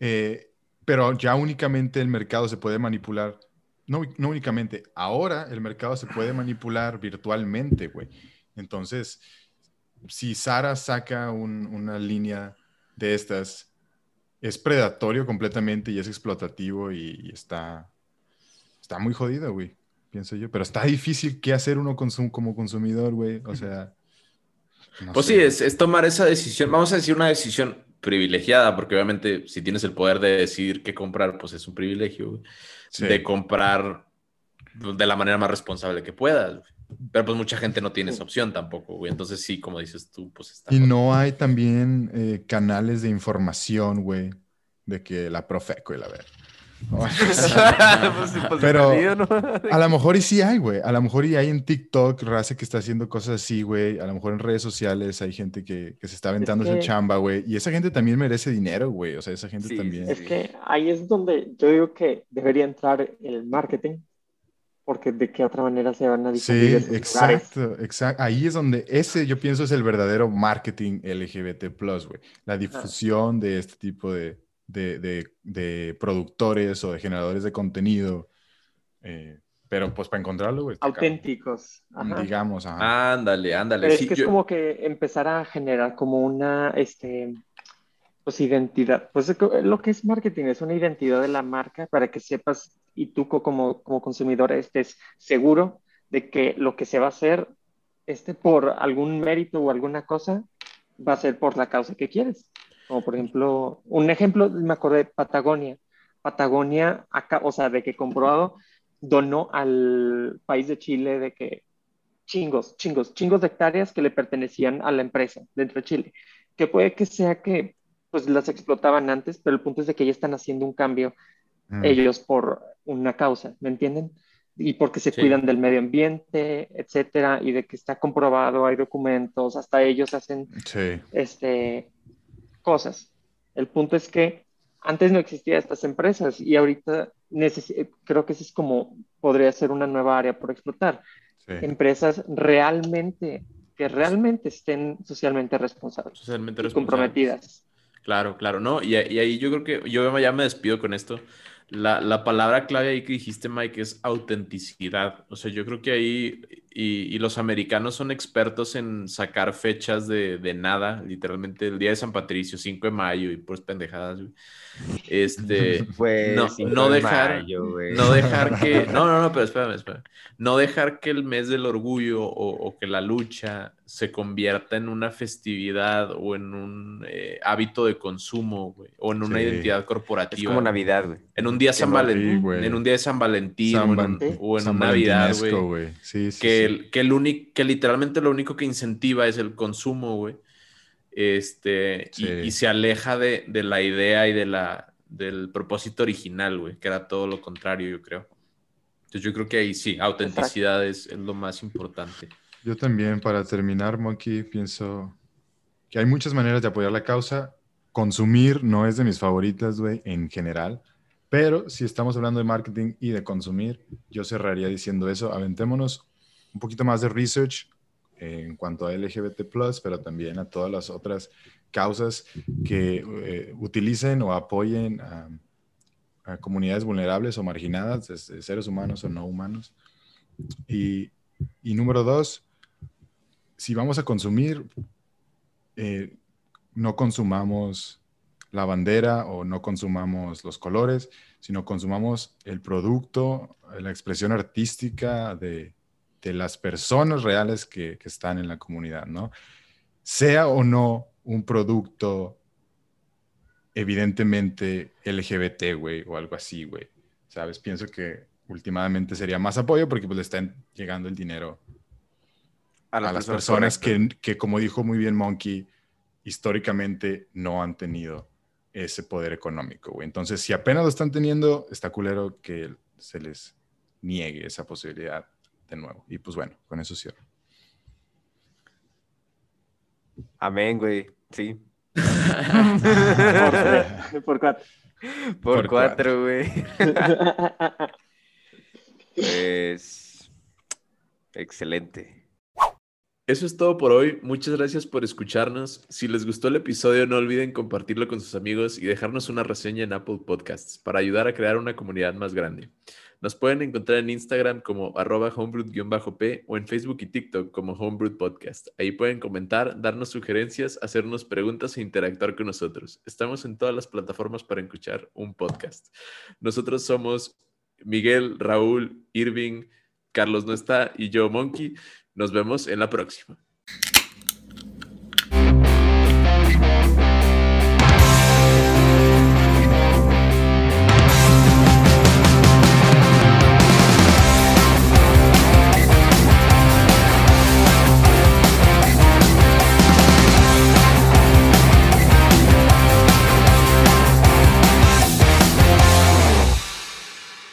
Eh, pero ya únicamente el mercado se puede manipular, no, no únicamente, ahora el mercado se puede manipular virtualmente, güey. Entonces, si Sara saca un- una línea de estas, es predatorio completamente y es explotativo y, y está, está muy jodido, güey, pienso yo. Pero está difícil qué hacer uno consum- como consumidor, güey. O sea... no Pues sé. sí, es, es tomar esa decisión, vamos a decir una decisión privilegiada, porque obviamente si tienes el poder de decidir qué comprar, pues es un privilegio, güey, Sí. de comprar de la manera más responsable que puedas. Pero pues mucha gente no tiene esa opción tampoco, güey. Entonces sí, como dices tú, pues está... Y no hay también eh, canales de información, güey, de que la Profeco y la ver. Pues pues, Pero- ¿no? <laughs> A lo mejor y sí hay, güey. A lo mejor y hay en TikTok raza que está haciendo cosas así, güey. A lo mejor en redes sociales hay gente que, que se está aventando esa que- chamba, güey. Y esa gente también merece dinero, güey. O sea, esa gente Sí, también. Es que ahí es donde yo digo que debería entrar el marketing, porque de qué otra manera se van a difundir Sí, exacto, exacto. Ahí es donde ese, yo pienso, es el verdadero marketing LGBT+, güey. La difusión de este tipo de, de, de- de productores o de generadores de contenido. Eh, pero pues para encontrarlo, güey. auténticos. Ajá. Digamos, ajá. Ándale, ándale. Pero es Sí, que es como que empezar a generar como una, este, pues identidad. Pues es que lo que es marketing es una identidad de la marca para que sepas y tú co- como, como consumidor estés seguro de que lo que se va a hacer este, por algún mérito o alguna cosa va a ser por la causa que quieres. Como por ejemplo, un ejemplo, me acordé Patagonia. Patagonia, acá, o sea, de que comprobado, donó al país de Chile de que chingos, chingos, chingos de hectáreas que le pertenecían a la empresa dentro de Chile. Que puede que sea que pues las explotaban antes, pero el punto es de que ya están haciendo un cambio Mm. ellos por una causa, ¿me entienden? Y porque se Sí. cuidan del medio ambiente, etcétera, y de que está comprobado, hay documentos, hasta ellos hacen Sí. este, cosas. El punto es que antes no existían estas empresas y ahorita necesi- creo que ese es como podría ser una nueva área por explotar. sí. Empresas realmente, que realmente estén socialmente responsables socialmente y comprometidas. Claro, claro, ¿no? Y, y ahí yo creo que yo ya me despido con esto. La, la palabra clave ahí que dijiste, Mike, es autenticidad. O sea, yo creo que ahí, y, y los americanos son expertos en sacar fechas de, de nada, literalmente el día de San Patricio, 5 de mayo y pues pendejadas, güey. Este, <laughs> Pues, No, no de dejar- mayo, güey. no dejar <laughs> que, no, no, no, pero espérame, espérame. No dejar que el mes del orgullo o, o que la lucha se convierta en una festividad o en un eh, hábito de consumo, güey, o en una Sí. identidad Es corporativa. como güey. Navidad, güey. En un día San Valentín, en un día de San Valentín San o en, o en San Navidad, güey. güey. Sí, sí, Que, sí. el- que, el que literalmente lo único que incentiva es el consumo, güey. Este, y- Sí. y, se aleja de, de la idea y de la, del propósito original, güey, que era todo lo contrario, yo creo. Entonces yo creo que ahí sí, autenticidad es, es lo más importante. Yo también, para terminar, Monkey, pienso que hay muchas maneras de apoyar la causa. Consumir no es de mis favoritas, güey, en general. Pero si estamos hablando de marketing y de consumir, yo cerraría diciendo eso. Aventémonos un poquito más de research en cuanto a LGBT, pero también a todas las otras causas que eh, utilicen o apoyen a, comunidades vulnerables o marginadas, seres humanos o no humanos. Y, y número dos, si vamos a consumir, eh, no consumamos la bandera o no consumamos los colores, sino consumamos el producto, la expresión artística de, de las personas reales que, que están en la comunidad, ¿no? Sea o no un producto evidentemente LGBT, güey, o algo así, güey. ¿Sabes? Pienso que últimamente sería más apoyo porque pues le están llegando el dinero a las, personas, que, que, como dijo muy bien Monkey, históricamente no han tenido ese poder económico, güey. Entonces, si apenas lo están teniendo, está culero que se les niegue esa posibilidad de nuevo. Y pues bueno, con eso cierro. Amén, güey. Sí. Por, <laughs> por cuatro. Por, Por cuatro, güey. <laughs> Pues. Excelente. Eso es todo por hoy. Muchas gracias por escucharnos. Si les gustó el episodio, no olviden compartirlo con sus amigos y dejarnos una reseña en Apple Podcasts para ayudar a crear una comunidad más grande. Nos pueden encontrar en Instagram como arroba homebrew-p o en Facebook y TikTok como Homebrew Podcast. Ahí pueden comentar, darnos sugerencias, hacernos preguntas e interactuar con nosotros. Estamos en todas las plataformas para escuchar un podcast. Nosotros somos Miguel, Raúl, Irving, Carlos no está y yo, Monkey. Nos vemos en la próxima.